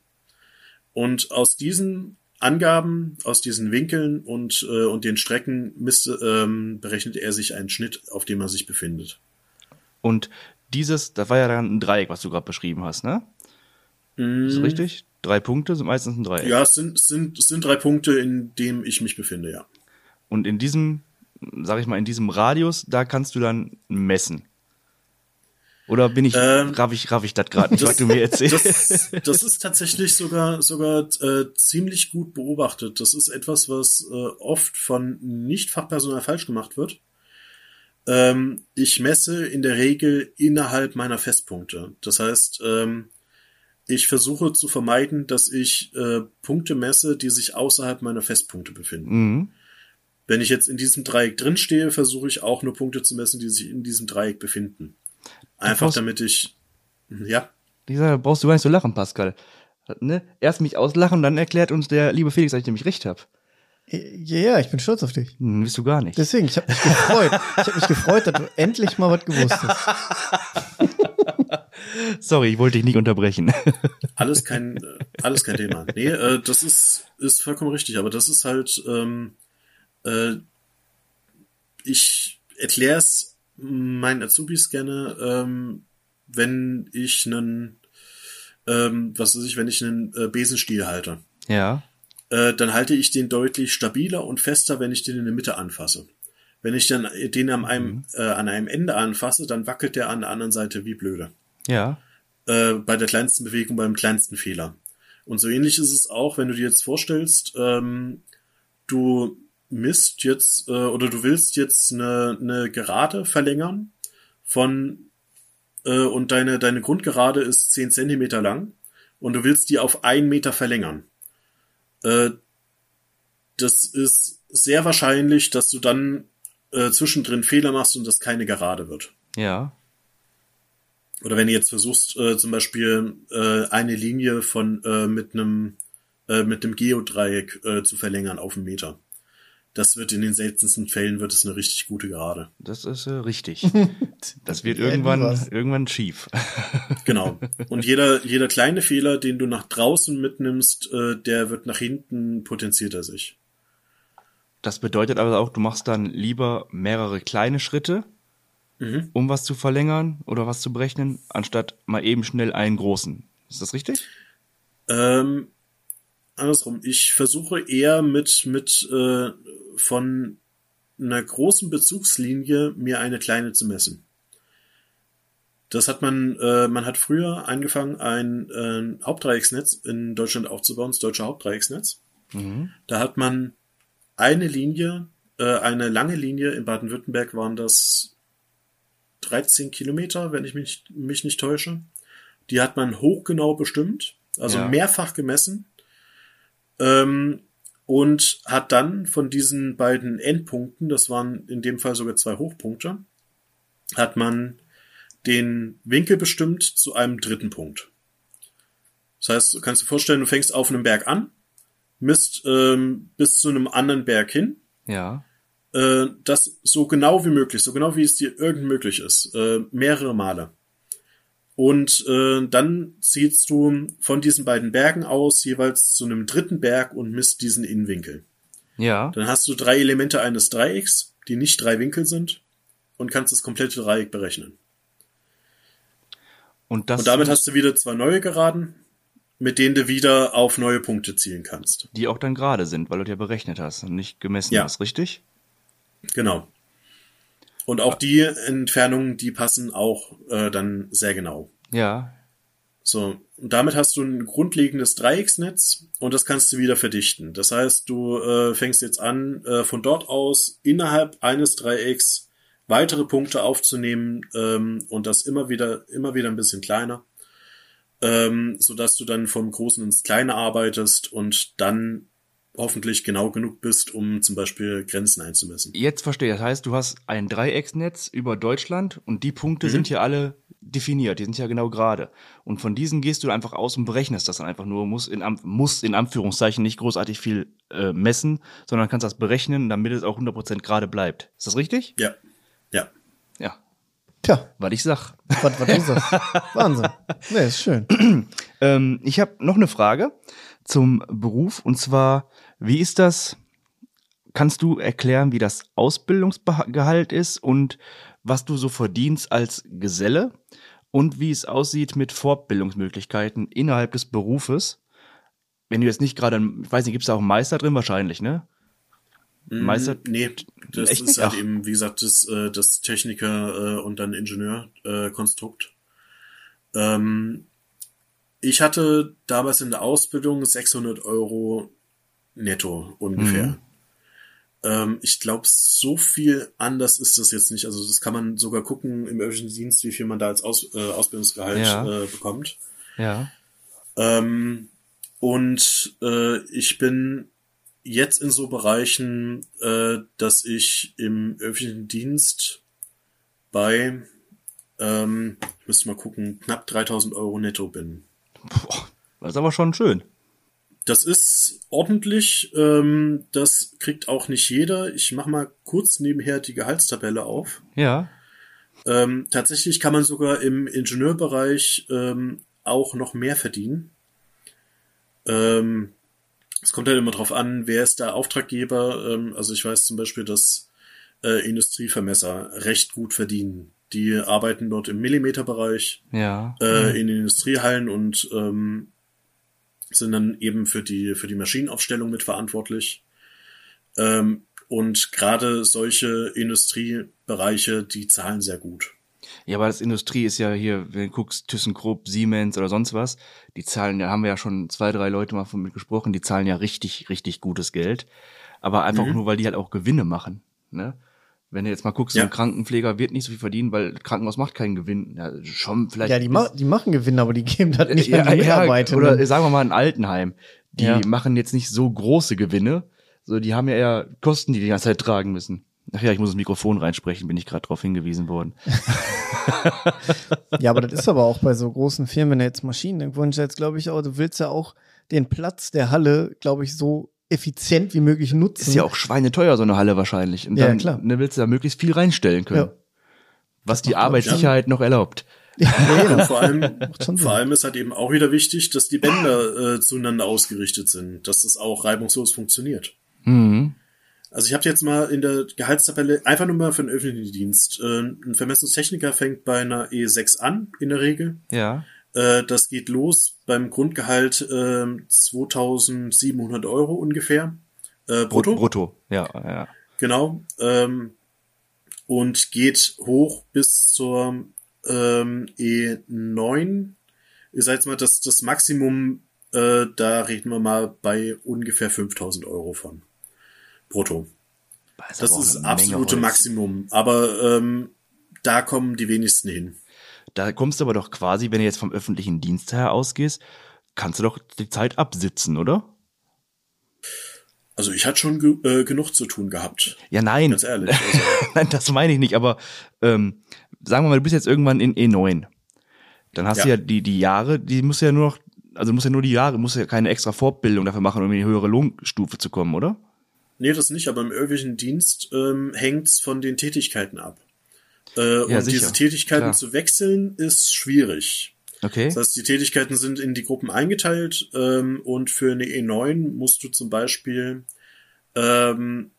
S2: Und aus diesen Angaben, aus diesen Winkeln und, äh, und den Strecken misste, ähm, berechnet er sich einen Schnitt, auf dem er sich befindet.
S1: Und dieses, das war ja dann ein Dreieck, was du gerade beschrieben hast, ne? Mm. Ist richtig? Drei Punkte sind meistens ein Dreieck.
S2: Ja, es sind, sind, sind drei Punkte, in dem ich mich befinde, ja.
S1: Und in diesem, sag ich mal, in diesem Radius, da kannst du dann messen. Oder bin ich, ähm, raff ich, raff ich das gerade nicht, was du mir erzählst?
S2: Das, das ist tatsächlich sogar, sogar äh, ziemlich gut beobachtet. Das ist etwas, was äh, oft von Nicht-Fachpersonal falsch gemacht wird. Ähm, ich messe in der Regel innerhalb meiner Festpunkte. Das heißt, ähm, ich versuche zu vermeiden, dass ich äh, Punkte messe, die sich außerhalb meiner Festpunkte befinden. Mhm. Wenn ich jetzt in diesem Dreieck drinstehe, versuche ich auch nur Punkte zu messen, die sich in diesem Dreieck befinden. Einfach brauchst, damit ich, ja.
S1: Dieser brauchst du gar nicht so lachen, Pascal. Ne? Erst mich auslachen und dann erklärt uns der liebe Felix, dass ich nämlich recht habe.
S3: Ja, ja, ich bin stolz auf dich.
S1: Hm, bist du gar nicht.
S3: Deswegen, ich habe mich gefreut. ich habe mich gefreut, dass du endlich mal was gewusst hast.
S1: Sorry, ich wollte dich nicht unterbrechen.
S2: alles kein, alles kein Thema. Nee, äh, das ist, ist vollkommen richtig, aber das ist halt, ähm, äh, ich erkläre es meinen Azubis gerne, ähm, wenn ich einen, ähm, was weiß ich, wenn ich einen äh, Besenstiel halte.
S1: Ja.
S2: Äh, dann halte ich den deutlich stabiler und fester, wenn ich den in der Mitte anfasse. Wenn ich dann den an einem, mhm. äh, an einem Ende anfasse, dann wackelt der an der anderen Seite wie blöde.
S1: Ja.
S2: Äh, bei der kleinsten Bewegung, beim kleinsten Fehler. Und so ähnlich ist es auch, wenn du dir jetzt vorstellst, ähm, du misst jetzt äh, oder du willst jetzt eine, eine Gerade verlängern von äh, und deine, deine Grundgerade ist 10 Zentimeter lang und du willst die auf einen Meter verlängern. Äh, das ist sehr wahrscheinlich, dass du dann äh, zwischendrin Fehler machst und das keine Gerade wird.
S1: Ja.
S2: Oder wenn du jetzt versuchst, äh, zum Beispiel äh, eine Linie von äh, mit einem äh, mit dem Geodreieck äh, zu verlängern auf einen Meter. Das wird in den seltensten Fällen wird es eine richtig gute Gerade.
S1: Das ist äh, richtig. Das wird irgendwann irgendwann schief.
S2: genau. Und jeder jeder kleine Fehler, den du nach draußen mitnimmst, äh, der wird nach hinten potenziert er sich.
S1: Das bedeutet aber auch, du machst dann lieber mehrere kleine Schritte, mhm. um was zu verlängern oder was zu berechnen, anstatt mal eben schnell einen großen. Ist das richtig?
S2: Ähm, andersrum. Ich versuche eher mit, mit äh, von einer großen Bezugslinie mir eine kleine zu messen. Das hat man, äh, man hat früher angefangen, ein äh, Hauptdreiecksnetz in Deutschland aufzubauen, das deutsche Hauptdreiecksnetz. Mhm. Da hat man eine Linie, äh, eine lange Linie in Baden-Württemberg waren das 13 Kilometer, wenn ich mich, mich nicht täusche. Die hat man hochgenau bestimmt, also ja. mehrfach gemessen ähm, und hat dann von diesen beiden Endpunkten, das waren in dem Fall sogar zwei Hochpunkte, hat man den Winkel bestimmt zu einem dritten Punkt. Das heißt, du kannst dir vorstellen, du fängst auf einem Berg an, misst ähm, bis zu einem anderen Berg hin.
S1: Ja.
S2: Äh, das so genau wie möglich, so genau wie es dir irgend möglich ist, äh, mehrere Male. Und äh, dann ziehst du von diesen beiden Bergen aus jeweils zu einem dritten Berg und misst diesen Innenwinkel.
S1: Ja.
S2: Dann hast du drei Elemente eines Dreiecks, die nicht drei Winkel sind, und kannst das komplette Dreieck berechnen. Und, das und damit hast du wieder zwei neue Geraden, mit denen du wieder auf neue Punkte zielen kannst.
S1: Die auch dann gerade sind, weil du ja berechnet hast und nicht gemessen ja. hast, richtig?
S2: Genau. Und auch die Entfernungen, die passen auch äh, dann sehr genau.
S1: Ja.
S2: So, und damit hast du ein grundlegendes Dreiecksnetz und das kannst du wieder verdichten. Das heißt, du äh, fängst jetzt an, äh, von dort aus innerhalb eines Dreiecks weitere Punkte aufzunehmen ähm, und das immer wieder, immer wieder ein bisschen kleiner, ähm, so dass du dann vom Großen ins Kleine arbeitest und dann hoffentlich genau genug bist, um zum Beispiel Grenzen einzumessen.
S1: Jetzt verstehe. Das heißt, du hast ein Dreiecksnetz über Deutschland und die Punkte mhm. sind hier alle definiert. Die sind ja genau gerade. Und von diesen gehst du einfach aus und berechnest das dann einfach nur. Muss in, muss in Anführungszeichen nicht großartig viel äh, messen, sondern kannst das berechnen, damit es auch 100% gerade bleibt. Ist das richtig?
S2: Ja. Ja.
S1: Ja.
S3: Tja.
S1: Was ich sag.
S3: Was, was du sagst. Wahnsinn. Nee, ist schön.
S1: ähm, ich habe noch eine Frage zum Beruf und zwar, wie ist das? Kannst du erklären, wie das Ausbildungsgehalt ist und was du so verdienst als Geselle und wie es aussieht mit Fortbildungsmöglichkeiten innerhalb des Berufes. Wenn du jetzt nicht gerade, ich weiß nicht, gibt es da auch einen Meister drin? Wahrscheinlich, ne?
S2: Mm, Meister? Nee, das Echt ist nicht? halt Ach. eben, wie gesagt, das, äh, das Techniker- äh, und dann Ingenieurkonstrukt. Ähm, ich hatte damals in der Ausbildung 600 Euro netto ungefähr. Mhm. Ähm, ich glaube, so viel anders ist das jetzt nicht. Also das kann man sogar gucken im öffentlichen Dienst, wie viel man da als Aus, äh, Ausbildungsgehalt ja. äh, bekommt.
S1: Ja.
S2: Ähm, und äh, ich bin jetzt in so Bereichen, äh, dass ich im öffentlichen Dienst bei, ähm, ich müsste mal gucken, knapp 3000 Euro netto bin.
S1: Boah, das ist aber schon schön.
S2: Das ist ordentlich. Ähm, das kriegt auch nicht jeder. Ich mache mal kurz nebenher die Gehaltstabelle auf.
S1: Ja.
S2: Ähm, tatsächlich kann man sogar im Ingenieurbereich ähm, auch noch mehr verdienen. Ähm, es kommt halt immer drauf an, wer ist der Auftraggeber. Ähm, also ich weiß zum Beispiel, dass äh, Industrievermesser recht gut verdienen. Die arbeiten dort im Millimeterbereich
S1: ja.
S2: äh, mhm. in den Industriehallen und ähm, sind dann eben für die, für die Maschinenaufstellung mitverantwortlich. Ähm, und gerade solche Industriebereiche, die zahlen sehr gut.
S1: Ja, aber das Industrie ist ja hier, wenn du guckst, ThyssenKrupp, Siemens oder sonst was, die zahlen, da haben wir ja schon zwei, drei Leute mal von mit gesprochen, die zahlen ja richtig, richtig gutes Geld. Aber einfach mhm. nur, weil die halt auch Gewinne machen. Ne? Wenn du jetzt mal guckst, ja. so ein Krankenpfleger wird nicht so viel verdienen, weil Krankenhaus macht keinen Gewinn. Ja, schon vielleicht.
S3: Ja, die, ma die machen Gewinn, aber die geben das nicht ja, an die Mitarbeiter.
S1: oder sagen wir mal ein Altenheim. Die ja. machen jetzt nicht so große Gewinne. So, die haben ja eher Kosten, die die ganze Zeit tragen müssen. Ach ja, ich muss das Mikrofon reinsprechen, bin ich gerade darauf hingewiesen worden.
S3: ja, aber das ist aber auch bei so großen Firmen, wenn du jetzt Maschinen irgendwo jetzt glaube ich auch, du willst ja auch den Platz der Halle, glaube ich, so effizient wie möglich nutzen.
S1: Ist ja auch schweineteuer, so eine Halle wahrscheinlich. Und dann ja, klar. Ne, willst du da möglichst viel reinstellen können. Ja. Was die Arbeitssicherheit ja. noch erlaubt.
S2: Ja, ja. vor, allem, vor allem ist halt eben auch wieder wichtig, dass die Bänder äh, zueinander ausgerichtet sind, dass das auch reibungslos funktioniert.
S1: Mhm.
S2: Also ich habe jetzt mal in der Gehaltstabelle einfach nur mal für den öffentlichen Dienst. Äh, ein Vermessungstechniker fängt bei einer E6 an, in der Regel.
S1: Ja.
S2: Äh, das geht los beim Grundgehalt äh, 2700 Euro ungefähr. Äh, brutto.
S1: Brutto, ja, ja.
S2: Genau. Ähm, und geht hoch bis zur ähm, E9. Ihr seid mal das, das Maximum, äh, da reden wir mal bei ungefähr 5000 Euro von. Brutto. Das, das ist das absolute Maximum. Aber ähm, da kommen die wenigsten hin.
S1: Da kommst du aber doch quasi, wenn du jetzt vom öffentlichen Dienst her ausgehst, kannst du doch die Zeit absitzen, oder?
S2: Also ich hatte schon ge äh, genug zu tun gehabt.
S1: Ja, nein.
S2: Ganz ehrlich. Also.
S1: nein, das meine ich nicht, aber ähm, sagen wir mal, du bist jetzt irgendwann in E9. Dann hast ja. du ja die, die Jahre, die musst du ja nur noch, also du musst ja nur die Jahre, musst ja keine extra Fortbildung dafür machen, um in die höhere Lohnstufe zu kommen, oder?
S2: Nee, das nicht, aber im öffentlichen Dienst ähm, hängt's von den Tätigkeiten ab. Äh, ja, und sicher. diese Tätigkeiten Klar. zu wechseln ist schwierig.
S1: Okay.
S2: Das heißt, die Tätigkeiten sind in die Gruppen eingeteilt ähm, und für eine E9 musst du zum Beispiel ähm,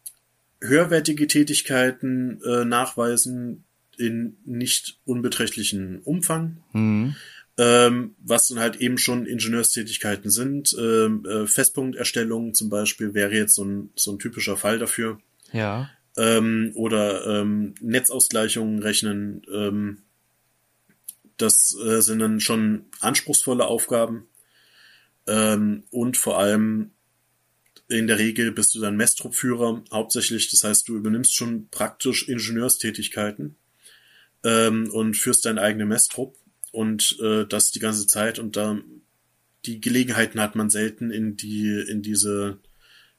S2: höherwertige Tätigkeiten äh, nachweisen in nicht unbeträchtlichen Umfang.
S1: Mhm.
S2: Ähm, was dann halt eben schon Ingenieurstätigkeiten sind. Ähm, äh, Festpunkterstellung zum Beispiel wäre jetzt so ein, so ein typischer Fall dafür.
S1: Ja
S2: ähm, oder ähm, Netzausgleichungen rechnen. Ähm, das äh, sind dann schon anspruchsvolle Aufgaben. Ähm, und vor allem in der Regel bist du dann Messtruppführer hauptsächlich. Das heißt, du übernimmst schon praktisch Ingenieurstätigkeiten ähm, und führst deinen eigenen Messtrupp und äh, das die ganze Zeit und da die Gelegenheiten hat man selten in die in diese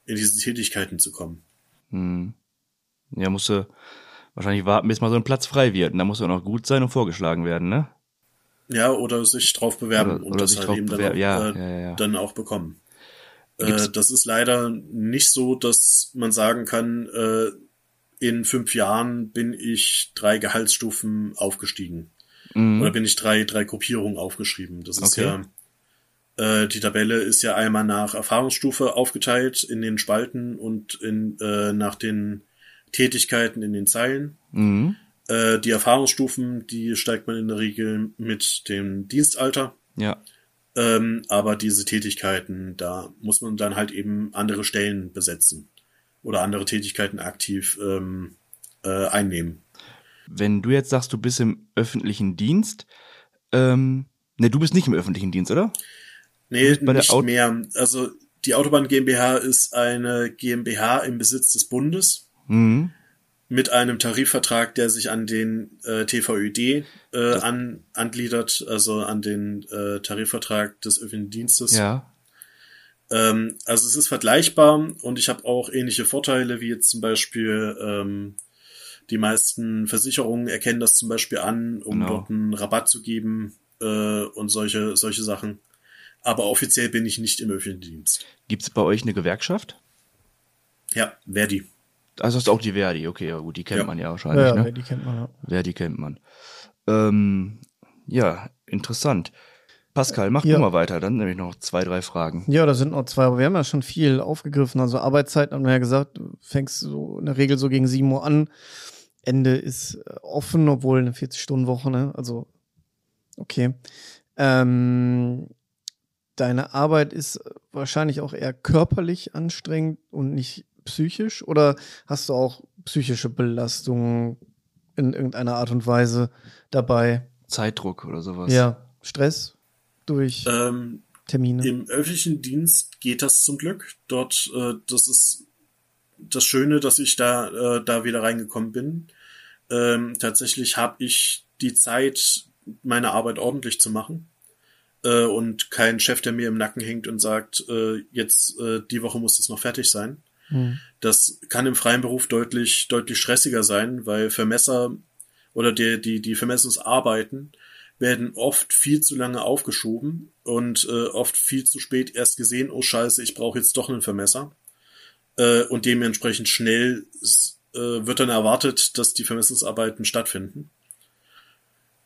S2: in diese Tätigkeiten zu kommen.
S1: Hm. Ja, musst du wahrscheinlich warten, bis mal so ein Platz frei wird. Und da muss er noch gut sein und vorgeschlagen werden, ne?
S2: Ja, oder sich drauf bewerben oder, und oder das halt eben dann auch, ja, äh, ja, ja. dann auch bekommen. Äh, das ist leider nicht so, dass man sagen kann, äh, in fünf Jahren bin ich drei Gehaltsstufen aufgestiegen. Mhm. Oder bin ich drei, drei Gruppierungen aufgeschrieben. Das ist okay. ja, äh, die Tabelle ist ja einmal nach Erfahrungsstufe aufgeteilt in den Spalten und in, äh, nach den Tätigkeiten in den Zeilen.
S1: Mhm.
S2: Äh, die Erfahrungsstufen, die steigt man in der Regel mit dem Dienstalter.
S1: Ja.
S2: Ähm, aber diese Tätigkeiten, da muss man dann halt eben andere Stellen besetzen oder andere Tätigkeiten aktiv ähm, äh, einnehmen.
S1: Wenn du jetzt sagst, du bist im öffentlichen Dienst, ähm, ne, du bist nicht im öffentlichen Dienst, oder?
S2: Nee, nicht mehr. Also die Autobahn GmbH ist eine GmbH im Besitz des Bundes. Mhm mit einem Tarifvertrag, der sich an den äh, TVÖD äh, an, angliedert, also an den äh, Tarifvertrag des öffentlichen Dienstes.
S1: Ja.
S2: Ähm, also es ist vergleichbar und ich habe auch ähnliche Vorteile, wie jetzt zum Beispiel ähm, die meisten Versicherungen erkennen das zum Beispiel an, um genau. dort einen Rabatt zu geben äh, und solche, solche Sachen. Aber offiziell bin ich nicht im öffentlichen Dienst.
S1: Gibt es bei euch eine Gewerkschaft?
S2: Ja, Verdi.
S1: Also ist auch die Verdi, okay, ja gut, die kennt ja. man ja wahrscheinlich. Ja, ne?
S3: Verdi kennt man, ja.
S1: Verdi kennt man. Ähm, ja, interessant. Pascal, mach ja. du mal weiter, dann nämlich noch zwei, drei Fragen.
S3: Ja, da sind noch zwei, aber wir haben ja schon viel aufgegriffen. Also Arbeitszeit haben wir ja gesagt, du fängst so in der Regel so gegen sieben Uhr an. Ende ist äh, offen, obwohl eine 40-Stunden-Woche, ne? Also, okay. Ähm, deine Arbeit ist wahrscheinlich auch eher körperlich anstrengend und nicht psychisch oder hast du auch psychische Belastungen in irgendeiner Art und Weise dabei?
S1: Zeitdruck oder sowas.
S3: Ja, Stress durch
S2: ähm,
S3: Termine.
S2: Im öffentlichen Dienst geht das zum Glück. Dort, äh, das ist das Schöne, dass ich da, äh, da wieder reingekommen bin. Ähm, tatsächlich habe ich die Zeit, meine Arbeit ordentlich zu machen äh, und kein Chef, der mir im Nacken hängt und sagt, äh, jetzt äh, die Woche muss es noch fertig sein. Hm. Das kann im freien Beruf deutlich, deutlich stressiger sein, weil Vermesser oder die, die, die Vermessungsarbeiten werden oft viel zu lange aufgeschoben und äh, oft viel zu spät erst gesehen, oh scheiße, ich brauche jetzt doch einen Vermesser. Äh, und dementsprechend schnell äh, wird dann erwartet, dass die Vermessungsarbeiten stattfinden.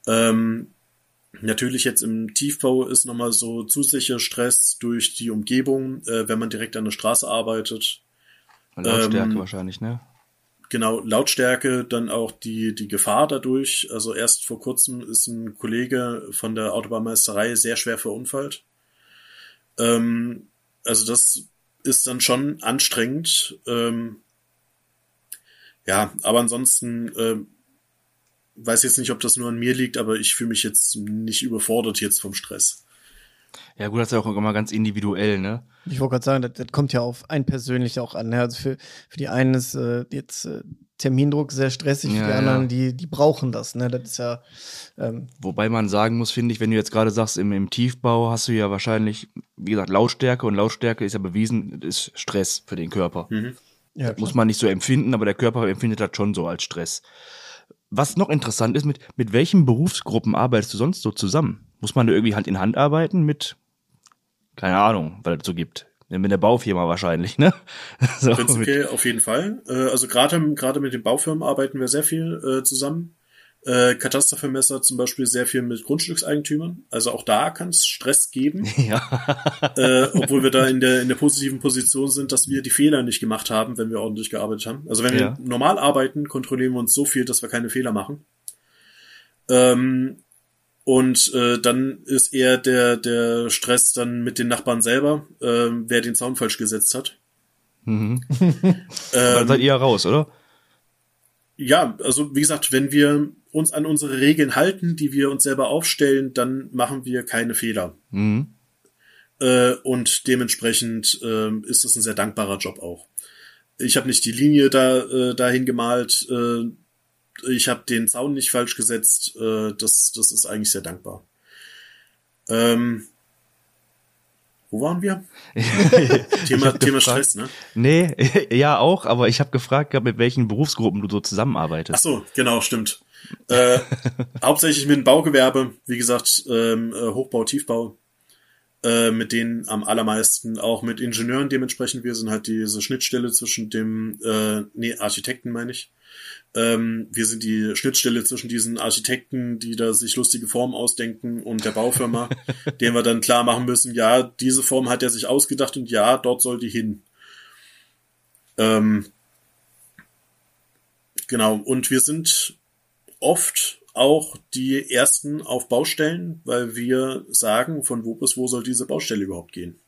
S2: Ähm, natürlich jetzt im Tiefbau ist nochmal so zusätzlicher Stress durch die Umgebung, äh, wenn man direkt an der Straße arbeitet.
S1: Lautstärke ähm, wahrscheinlich, ne?
S2: Genau, Lautstärke, dann auch die, die Gefahr dadurch. Also erst vor kurzem ist ein Kollege von der Autobahnmeisterei sehr schwer verunfallt. Ähm, also das ist dann schon anstrengend. Ähm, ja, aber ansonsten äh, weiß jetzt nicht, ob das nur an mir liegt, aber ich fühle mich jetzt nicht überfordert jetzt vom Stress.
S1: Ja, gut, das ist ja auch immer ganz individuell, ne?
S3: Ich wollte gerade sagen, das, das, kommt ja auf einen persönlich auch an. Ne? Also für, für die einen ist äh, jetzt äh, Termindruck sehr stressig, ja, für die anderen, ja. die, die brauchen das, ne? Das ist ja. Ähm
S1: Wobei man sagen muss, finde ich, wenn du jetzt gerade sagst, im, im Tiefbau hast du ja wahrscheinlich, wie gesagt, Lautstärke und Lautstärke ist ja bewiesen, ist Stress für den Körper. Mhm. Ja, muss man nicht so empfinden, aber der Körper empfindet das schon so als Stress. Was noch interessant ist, mit, mit welchen Berufsgruppen arbeitest du sonst so zusammen? Muss man da irgendwie Hand in Hand arbeiten mit, keine Ahnung, weil es so gibt. Mit der Baufirma wahrscheinlich, ne?
S2: So, Prinzipiell auf jeden Fall. Äh, also gerade gerade mit den Baufirmen arbeiten wir sehr viel äh, zusammen. Äh, Katastervermesser zum Beispiel sehr viel mit Grundstückseigentümern. Also auch da kann es Stress geben.
S1: Ja.
S2: äh, obwohl wir da in der, in der positiven Position sind, dass wir die Fehler nicht gemacht haben, wenn wir ordentlich gearbeitet haben. Also wenn ja. wir normal arbeiten, kontrollieren wir uns so viel, dass wir keine Fehler machen. Ähm, und äh, dann ist eher der, der Stress dann mit den Nachbarn selber, äh, wer den Zaun falsch gesetzt hat.
S1: Mhm. ähm, dann seid ihr raus, oder?
S2: Ja, also wie gesagt, wenn wir uns an unsere Regeln halten, die wir uns selber aufstellen, dann machen wir keine Fehler. Mhm. Äh, und dementsprechend äh, ist es ein sehr dankbarer Job auch. Ich habe nicht die Linie da äh, dahin gemalt, äh, ich habe den Zaun nicht falsch gesetzt. Äh, das, das ist eigentlich sehr dankbar. Ähm, wo waren wir? Thema, Thema Stress, ne?
S1: Nee, ja auch, aber ich habe gefragt, mit welchen Berufsgruppen du so zusammenarbeitest.
S2: Ach so, genau, stimmt. äh, hauptsächlich mit dem Baugewerbe, wie gesagt, ähm, äh, Hochbau, Tiefbau, äh, mit denen am allermeisten, auch mit Ingenieuren dementsprechend. Wir sind halt diese Schnittstelle zwischen dem, äh, nee, Architekten meine ich, ähm, wir sind die Schnittstelle zwischen diesen Architekten, die da sich lustige Formen ausdenken und der Baufirma, denen wir dann klar machen müssen, ja, diese Form hat er sich ausgedacht und ja, dort soll die hin. Ähm, genau, und wir sind oft auch die ersten auf Baustellen, weil wir sagen, von wo bis wo soll diese Baustelle überhaupt gehen.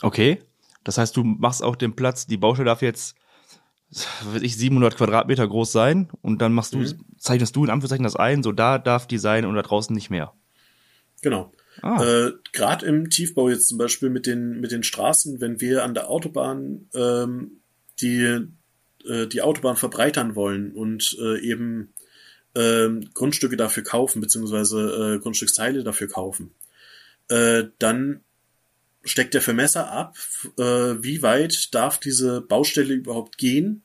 S1: Okay. Das heißt, du machst auch den Platz, die Baustelle darf jetzt, weiß ich, 700 Quadratmeter groß sein und dann machst du, mhm. zeichnest du in Anführungszeichen das ein, so da darf die sein und da draußen nicht mehr.
S2: Genau. Ah. Äh, Gerade im Tiefbau jetzt zum Beispiel mit den, mit den Straßen, wenn wir an der Autobahn ähm, die, äh, die Autobahn verbreitern wollen und äh, eben äh, Grundstücke dafür kaufen, beziehungsweise äh, Grundstücksteile dafür kaufen, äh, dann steckt der Vermesser ab, äh, wie weit darf diese Baustelle überhaupt gehen,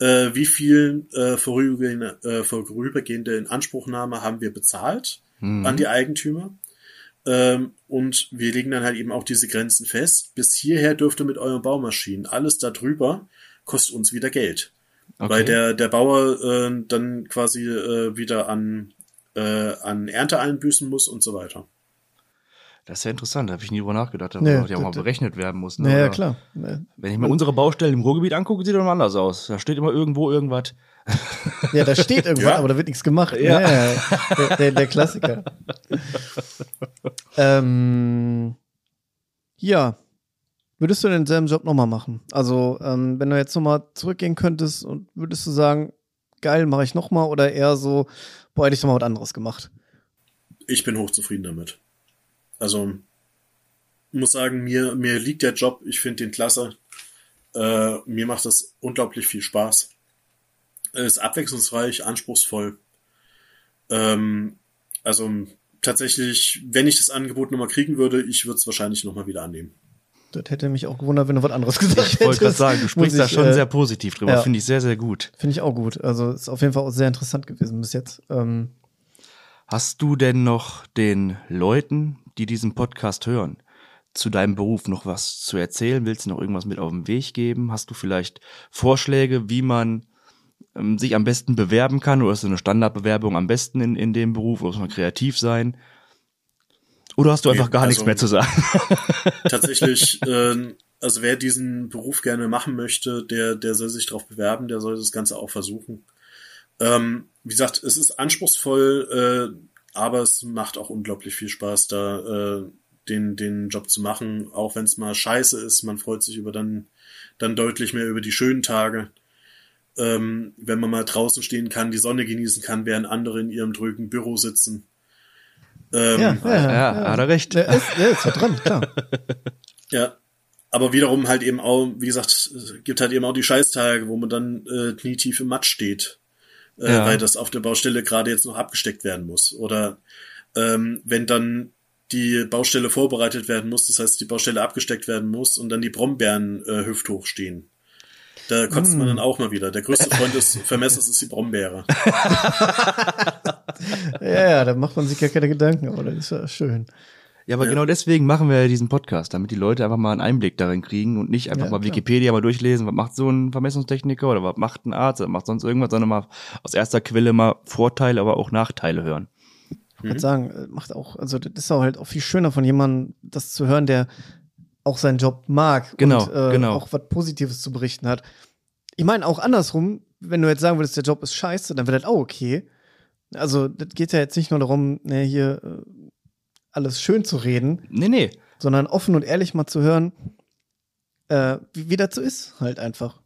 S2: äh, wie viel äh, vorübergehende, äh, vorübergehende Inanspruchnahme haben wir bezahlt mhm. an die Eigentümer. Ähm, und wir legen dann halt eben auch diese Grenzen fest. Bis hierher dürft ihr mit euren Baumaschinen. Alles darüber kostet uns wieder Geld. Okay. Weil der, der Bauer äh, dann quasi äh, wieder an, äh, an Ernte einbüßen muss und so weiter.
S1: Das ist ja interessant, da habe ich nie drüber nachgedacht, aber nee, ja auch mal berechnet werden muss.
S3: Ne? Ja, klar. Nee.
S1: Wenn ich mir unsere Baustellen im Ruhrgebiet angucke, sieht das immer anders aus. Da steht immer irgendwo irgendwas.
S3: Ja, da steht irgendwas, ja. aber da wird nichts gemacht. Ja, ja der, der, der, Klassiker. ähm, ja. Würdest du denselben Job nochmal machen? Also, ähm, wenn du jetzt nochmal zurückgehen könntest und würdest du sagen, geil, mache ich nochmal oder eher so, boah, hätte ich doch mal was anderes gemacht?
S2: Ich bin hochzufrieden damit. Also muss sagen, mir, mir liegt der Job, ich finde den klasse. Äh, mir macht das unglaublich viel Spaß. Es ist abwechslungsreich, anspruchsvoll. Ähm, also tatsächlich, wenn ich das Angebot nochmal kriegen würde, ich würde es wahrscheinlich nochmal wieder annehmen.
S3: Das hätte mich auch gewundert, wenn du was anderes gesagt hättest.
S1: Ich wollte gerade sagen, du sprichst ich, da schon äh, sehr positiv drüber. Ja, Finde ich sehr, sehr gut.
S3: Finde ich auch gut. Also ist auf jeden Fall auch sehr interessant gewesen bis jetzt. Ähm,
S1: Hast du denn noch den Leuten, die diesen Podcast hören, zu deinem Beruf noch was zu erzählen? Willst du noch irgendwas mit auf den Weg geben? Hast du vielleicht Vorschläge, wie man ähm, sich am besten bewerben kann? Oder ist eine Standardbewerbung am besten in, in dem Beruf? Oder muss man kreativ sein? Oder hast du einfach gar also, nichts mehr zu sagen?
S2: Tatsächlich, äh, also wer diesen Beruf gerne machen möchte, der, der soll sich darauf bewerben, der soll das Ganze auch versuchen. Ähm, wie gesagt, es ist anspruchsvoll, äh, aber es macht auch unglaublich viel Spaß, da äh, den, den Job zu machen, auch wenn es mal scheiße ist. Man freut sich über dann, dann deutlich mehr über die schönen Tage. Ähm, wenn man mal draußen stehen kann, die Sonne genießen kann, während andere in ihrem drögen Büro sitzen.
S1: Ähm, ja, ja, ja, ja, hat er recht.
S3: Der ist, der ist ja dran, klar.
S2: ja, aber wiederum halt eben auch, wie gesagt, es gibt halt eben auch die Scheißtage, wo man dann äh, knietief im Matsch steht äh, ja. weil das auf der Baustelle gerade jetzt noch abgesteckt werden muss. Oder ähm, wenn dann die Baustelle vorbereitet werden muss, das heißt die Baustelle abgesteckt werden muss und dann die Brombeeren äh, hüfthoch stehen. Da kotzt mm. man dann auch mal wieder. Der größte Freund des Vermessers ist die Brombeere.
S3: ja, ja, da macht man sich gar keine Gedanken, aber das ist ja schön.
S1: Ja, aber ja. genau deswegen machen wir ja diesen Podcast, damit die Leute einfach mal einen Einblick darin kriegen und nicht einfach ja, mal klar. Wikipedia mal durchlesen, was macht so ein Vermessungstechniker oder was macht ein Arzt oder macht sonst irgendwas, sondern mal aus erster Quelle mal Vorteile, aber auch Nachteile hören.
S3: Ich würde sagen, äh, macht auch, also das ist auch halt auch viel schöner von jemandem, das zu hören, der auch seinen Job mag
S1: genau,
S3: und äh,
S1: genau.
S3: auch was Positives zu berichten hat. Ich meine auch andersrum, wenn du jetzt sagen würdest, der Job ist scheiße, dann wäre das auch okay. Also, das geht ja jetzt nicht nur darum, ne, hier äh, alles schön zu reden.
S1: Nee, nee.
S3: Sondern offen und ehrlich mal zu hören, äh, wie, wie so ist, halt einfach.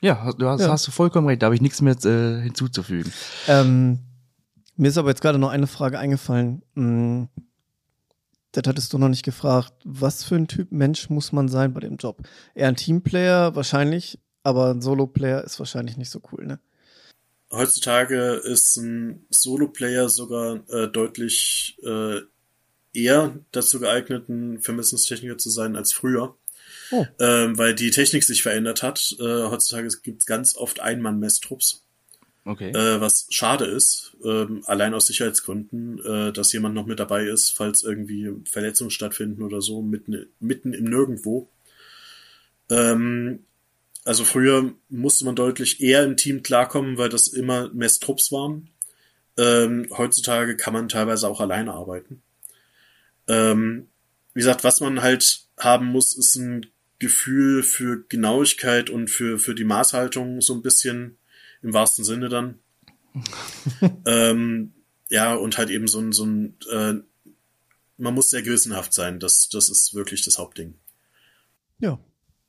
S1: Ja, du hast, ja. hast du vollkommen recht, da habe ich nichts mehr äh, hinzuzufügen.
S3: Ähm, mir ist aber jetzt gerade noch eine Frage eingefallen. Hm, das hattest du noch nicht gefragt. Was für ein Typ Mensch muss man sein bei dem Job? Eher ein Teamplayer wahrscheinlich, aber ein Solo-Player ist wahrscheinlich nicht so cool, ne?
S2: Heutzutage ist ein Solo-Player sogar äh, deutlich äh, eher dazu geeignet, ein Vermessungstechniker zu sein als früher. Oh. Ähm, weil die Technik sich verändert hat. Äh, heutzutage gibt es ganz oft Einmann-Messtrupps.
S1: Okay.
S2: Äh, was schade ist, ähm, allein aus Sicherheitsgründen, äh, dass jemand noch mit dabei ist, falls irgendwie Verletzungen stattfinden oder so, mitten, mitten im Nirgendwo. Ähm, also früher musste man deutlich eher im Team klarkommen, weil das immer Messtrupps waren. Ähm, heutzutage kann man teilweise auch alleine arbeiten. Ähm, wie gesagt, was man halt haben muss, ist ein Gefühl für Genauigkeit und für, für die Maßhaltung so ein bisschen im wahrsten Sinne dann. ähm, ja, und halt eben so ein, so ein äh, man muss sehr gewissenhaft sein. Das, das ist wirklich das Hauptding.
S3: Ja.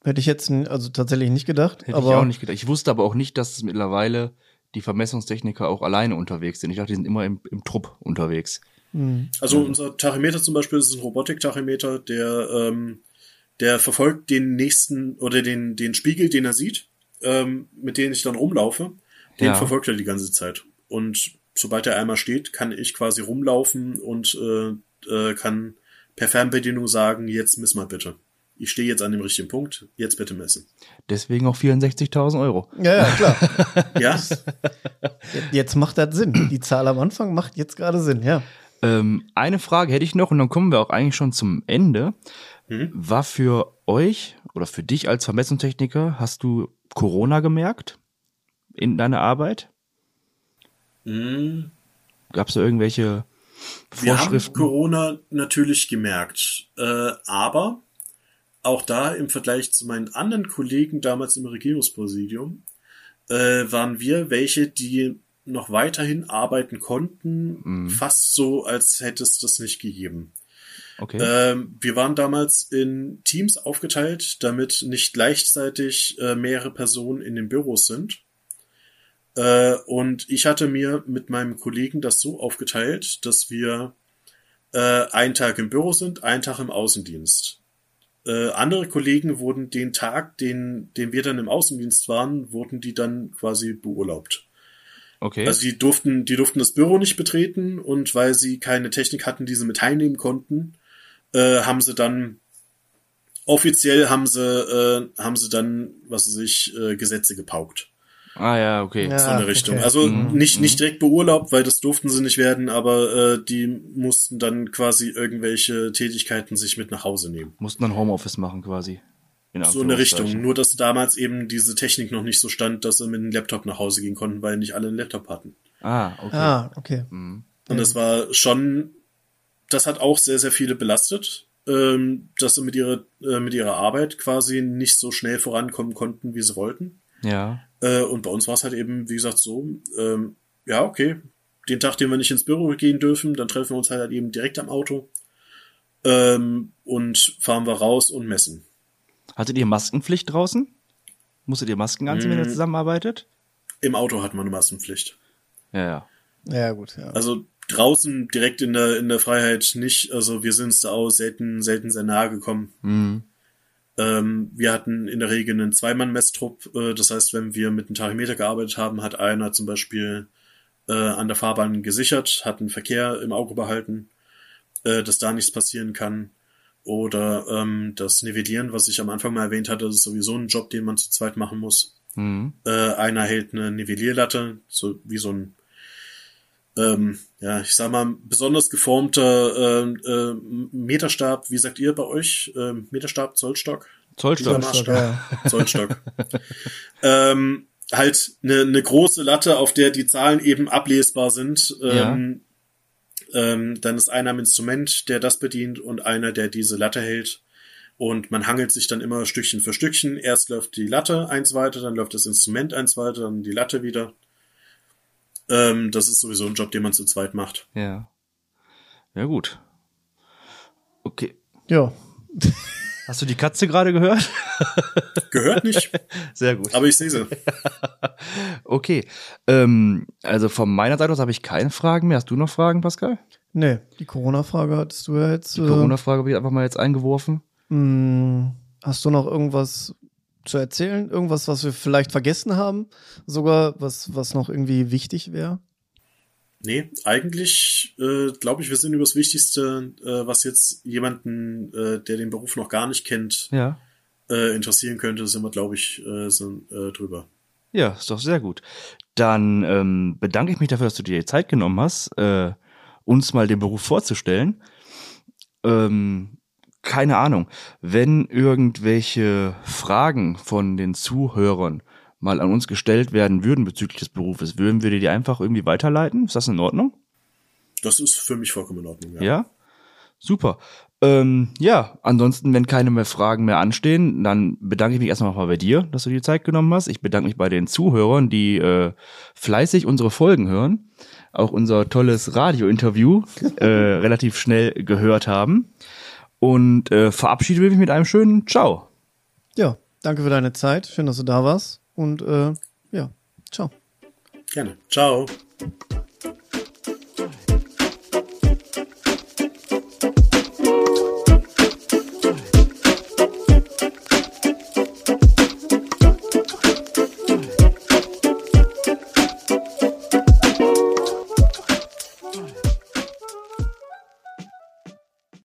S3: Hätte ich jetzt also tatsächlich nicht gedacht.
S1: Hätte aber ich auch nicht gedacht. Ich wusste aber auch nicht, dass es mittlerweile die Vermessungstechniker auch alleine unterwegs sind. Ich dachte, die sind immer im, im Trupp unterwegs.
S2: Mhm. Also unser Tachymeter zum Beispiel ist ein Robotik-Tachymeter, der, ähm, der verfolgt den nächsten oder den, den Spiegel, den er sieht, ähm, mit dem ich dann rumlaufe. Den ja. verfolgt er die ganze Zeit. Und sobald er einmal steht, kann ich quasi rumlaufen und äh, äh, kann per Fernbedienung sagen, jetzt miss mal bitte. Ich stehe jetzt an dem richtigen Punkt, jetzt bitte messen.
S1: Deswegen auch 64.000 Euro.
S3: Ja, ja, klar. ja. Jetzt macht das Sinn. Die Zahl am Anfang macht jetzt gerade Sinn, ja.
S1: Ähm, eine Frage hätte ich noch und dann kommen wir auch eigentlich schon zum Ende. Mhm. War für euch oder für dich als Vermessungstechniker, hast du Corona gemerkt in deiner Arbeit? Mhm. Gab es da irgendwelche wir haben
S2: Corona natürlich gemerkt, äh, aber auch da im Vergleich zu meinen anderen Kollegen damals im Regierungspräsidium äh, waren wir welche, die noch weiterhin arbeiten konnten, mhm. fast so, als hätte es das nicht gegeben. Okay. Ähm, wir waren damals in Teams aufgeteilt, damit nicht gleichzeitig äh, mehrere Personen in den Büros sind. Äh, und ich hatte mir mit meinem Kollegen das so aufgeteilt, dass wir äh, einen Tag im Büro sind, einen Tag im Außendienst. Äh, andere Kollegen wurden den Tag, den, den wir dann im Außendienst waren, wurden die dann quasi beurlaubt. Okay. Also die durften, die durften das Büro nicht betreten und weil sie keine Technik hatten, die sie mit teilnehmen konnten, äh, haben sie dann offiziell haben sie, äh, haben sie dann, was weiß ich, äh, Gesetze gepaukt.
S1: Ah ja, okay.
S2: Ja, so eine Richtung. Okay. Also mhm. nicht, nicht mhm. direkt beurlaubt, weil das durften sie nicht werden, aber äh, die mussten dann quasi irgendwelche Tätigkeiten sich mit nach Hause nehmen.
S1: Mussten dann Homeoffice machen quasi.
S2: In so eine Richtung. Nur dass damals eben diese Technik noch nicht so stand, dass sie mit einem Laptop nach Hause gehen konnten, weil nicht alle einen Laptop hatten.
S1: Ah, okay.
S3: Ah, okay.
S2: Mhm. Und das war schon, das hat auch sehr, sehr viele belastet, ähm, dass sie mit ihrer, äh, mit ihrer Arbeit quasi nicht so schnell vorankommen konnten, wie sie wollten.
S1: Ja.
S2: Äh, und bei uns war es halt eben, wie gesagt, so, ähm, ja, okay, den Tag, den wir nicht ins Büro gehen dürfen, dann treffen wir uns halt eben direkt am Auto ähm, und fahren wir raus und messen.
S1: Hattet ihr Maskenpflicht draußen? Musstet ihr Masken anziehen, hm. wenn ihr hm. zusammenarbeitet?
S2: Im Auto hat man eine Maskenpflicht.
S1: Ja, ja.
S3: Ja, gut, ja.
S2: Also draußen direkt in der, in der Freiheit nicht. Also wir sind es da auch selten, selten sehr nahe gekommen. Mhm. Ähm, wir hatten in der Regel einen Zweimann-Messtrupp. Äh, das heißt, wenn wir mit einem Tachymeter gearbeitet haben, hat einer zum Beispiel äh, an der Fahrbahn gesichert, hat einen Verkehr im Auge behalten, äh, dass da nichts passieren kann. Oder ähm, das Nivellieren, was ich am Anfang mal erwähnt hatte, das ist sowieso ein Job, den man zu zweit machen muss. Mhm. Äh, einer hält eine Nivellierlatte, so wie so ein ähm, ja, ich sag mal, besonders geformter äh, äh, Meterstab, wie sagt ihr bei euch? Äh, Meterstab, Zollstock?
S1: Zollstock.
S2: Zollstock, ja. Zollstock. ähm, halt eine, eine große Latte, auf der die Zahlen eben ablesbar sind. Ähm, ja. ähm, dann ist einer am Instrument, der das bedient und einer, der diese Latte hält. Und man hangelt sich dann immer Stückchen für Stückchen. Erst läuft die Latte eins weiter, dann läuft das Instrument eins weiter, dann die Latte wieder. Ähm, das ist sowieso ein Job, den man zu zweit macht.
S1: Ja. Ja, gut. Okay.
S3: Ja.
S1: Hast du die Katze gerade gehört?
S2: Gehört nicht.
S1: Sehr gut.
S2: Aber ich sehe sie.
S1: okay. Ähm, also von meiner Seite aus habe ich keine Fragen mehr. Hast du noch Fragen, Pascal?
S3: Nee, die Corona-Frage hattest du ja jetzt.
S1: Die Corona-Frage habe ich einfach mal jetzt eingeworfen.
S3: Hm, hast du noch irgendwas zu erzählen? Irgendwas, was wir vielleicht vergessen haben? Sogar was, was noch irgendwie wichtig wäre?
S2: Nee, eigentlich äh, glaube ich, wir sind über das Wichtigste, äh, was jetzt jemanden, äh, der den Beruf noch gar nicht kennt,
S1: ja.
S2: äh, interessieren könnte, sind wir, glaube ich, äh, sind, äh, drüber.
S1: Ja, ist doch sehr gut. Dann ähm, bedanke ich mich dafür, dass du dir die Zeit genommen hast, äh, uns mal den Beruf vorzustellen. Ähm, keine Ahnung, wenn irgendwelche Fragen von den Zuhörern mal an uns gestellt werden würden bezüglich des Berufes, würden wir die einfach irgendwie weiterleiten? Ist das in Ordnung?
S2: Das ist für mich vollkommen in Ordnung,
S1: ja. Ja? Super. Ähm, ja, ansonsten, wenn keine mehr Fragen mehr anstehen, dann bedanke ich mich erstmal mal bei dir, dass du dir Zeit genommen hast. Ich bedanke mich bei den Zuhörern, die äh, fleißig unsere Folgen hören, auch unser tolles Radio-Interview äh, relativ schnell gehört haben und äh, verabschiede mich mit einem schönen Ciao.
S3: Ja, danke für deine Zeit. Schön, dass du da warst und äh, ja, ciao.
S2: Gerne. Ciao.